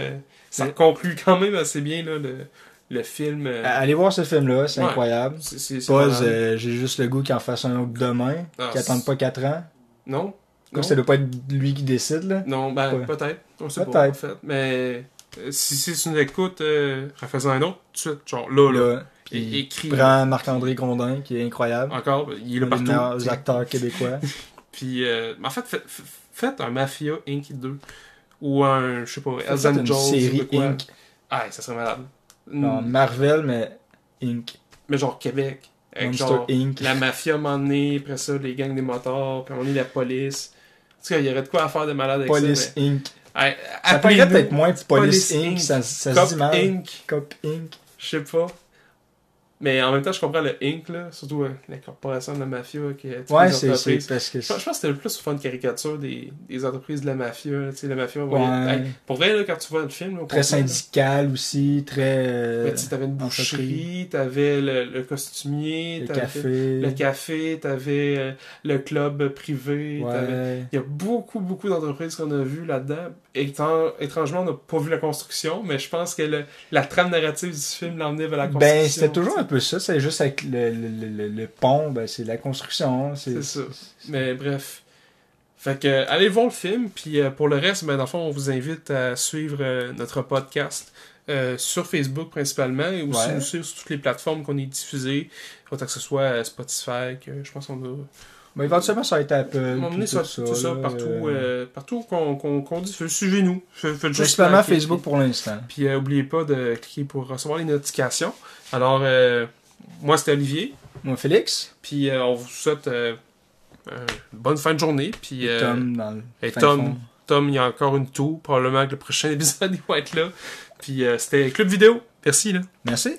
ça Mais- conclut quand même assez bien là, le, le film. euh, Allez voir ce film-là, c'est Ouais. incroyable. euh, j'ai juste le goût qu'il en fasse un autre demain, Ah, qu'il attende pas 4 ans. Non. Comme ça doit pas être lui qui décide, là? Non, ben, peut-être. On sait pas, Peut-être. en fait. Mais euh, si, si tu nous écoutes, euh, refais-en un autre tout de suite. Genre là, là. Là, Puis écrit. prend Marc-André Grondin, qui est incroyable. Encore, il est là un des partout. t'sais. acteurs québécois. Puis, euh, en fait, fait- fait- faites un Mafia Inc. 2. Ou un, je sais pas, Hells Faites une de série quoi. Inc. Ah, ça serait malade. Non, Mm, Marvel, mais Inc. Mais genre Québec. Avec genre Inc. la mafia un donné, après ça, les gangs des motards, puis on est la police. En tout cas, il y aurait de quoi à faire de malade avec Police ça. Inc. mais... Hey, Ça paraît peut-être moins Police Police Inc. Inc. Ça, ça se Cop dit mal. Inc. Cop Inc. Je sais pas. Mais en même temps, je comprends le Inc, là, surtout euh, la corporation de la mafia qui est toutes Ouais, c'est parce que. Je pense, je pense que c'était le plus souvent une caricature des, des entreprises de la mafia. Tu sais, la mafia, Ouais. Hey, pour vrai, là, quand tu vois le film, là, Très complet, là, syndical aussi, très. euh, tu sais, t'avais une boucherie, t'avais le, le costumier, le t'avais café. le café, t'avais euh, le club privé, Ouais. Il y a beaucoup, beaucoup d'entreprises qu'on a vues là-dedans. Étrangement, on n'a pas vu la construction, mais je pense que le- la trame narrative du film l'emmenait vers la construction. Ben, c'était toujours un peu ça. C'est juste avec le, le, le, le- pont, ben, c'est la construction. C'est ça. Mais bref, Fait que, euh, allez voir le film, puis euh, pour le reste, ben, dans le fond, on vous invite à suivre euh, notre podcast sur Facebook principalement, et aussi Ouais. nous suivre sur toutes les plateformes qu'on est diffusées, autant que ce soit Spotify, que je pense qu'on a... Mais éventuellement, ça va être Apple. Ça, tout ça, ça, là, partout, euh, euh, partout qu'on qu'on qu'on dit, suivez-nous. Principalement Facebook pour l'instant. Puis euh, oubliez pas de cliquer pour recevoir les notifications. Alors, euh, moi, c'était Olivier. Moi, Félix. Puis euh, on vous souhaite euh, euh, une bonne fin de journée. Puis, Et euh, Tom dans le et Tom. Tom, il y a encore une toux. Probablement que le prochain épisode, il va être là. Puis euh, c'était Club Vidéo. Merci, là. Merci.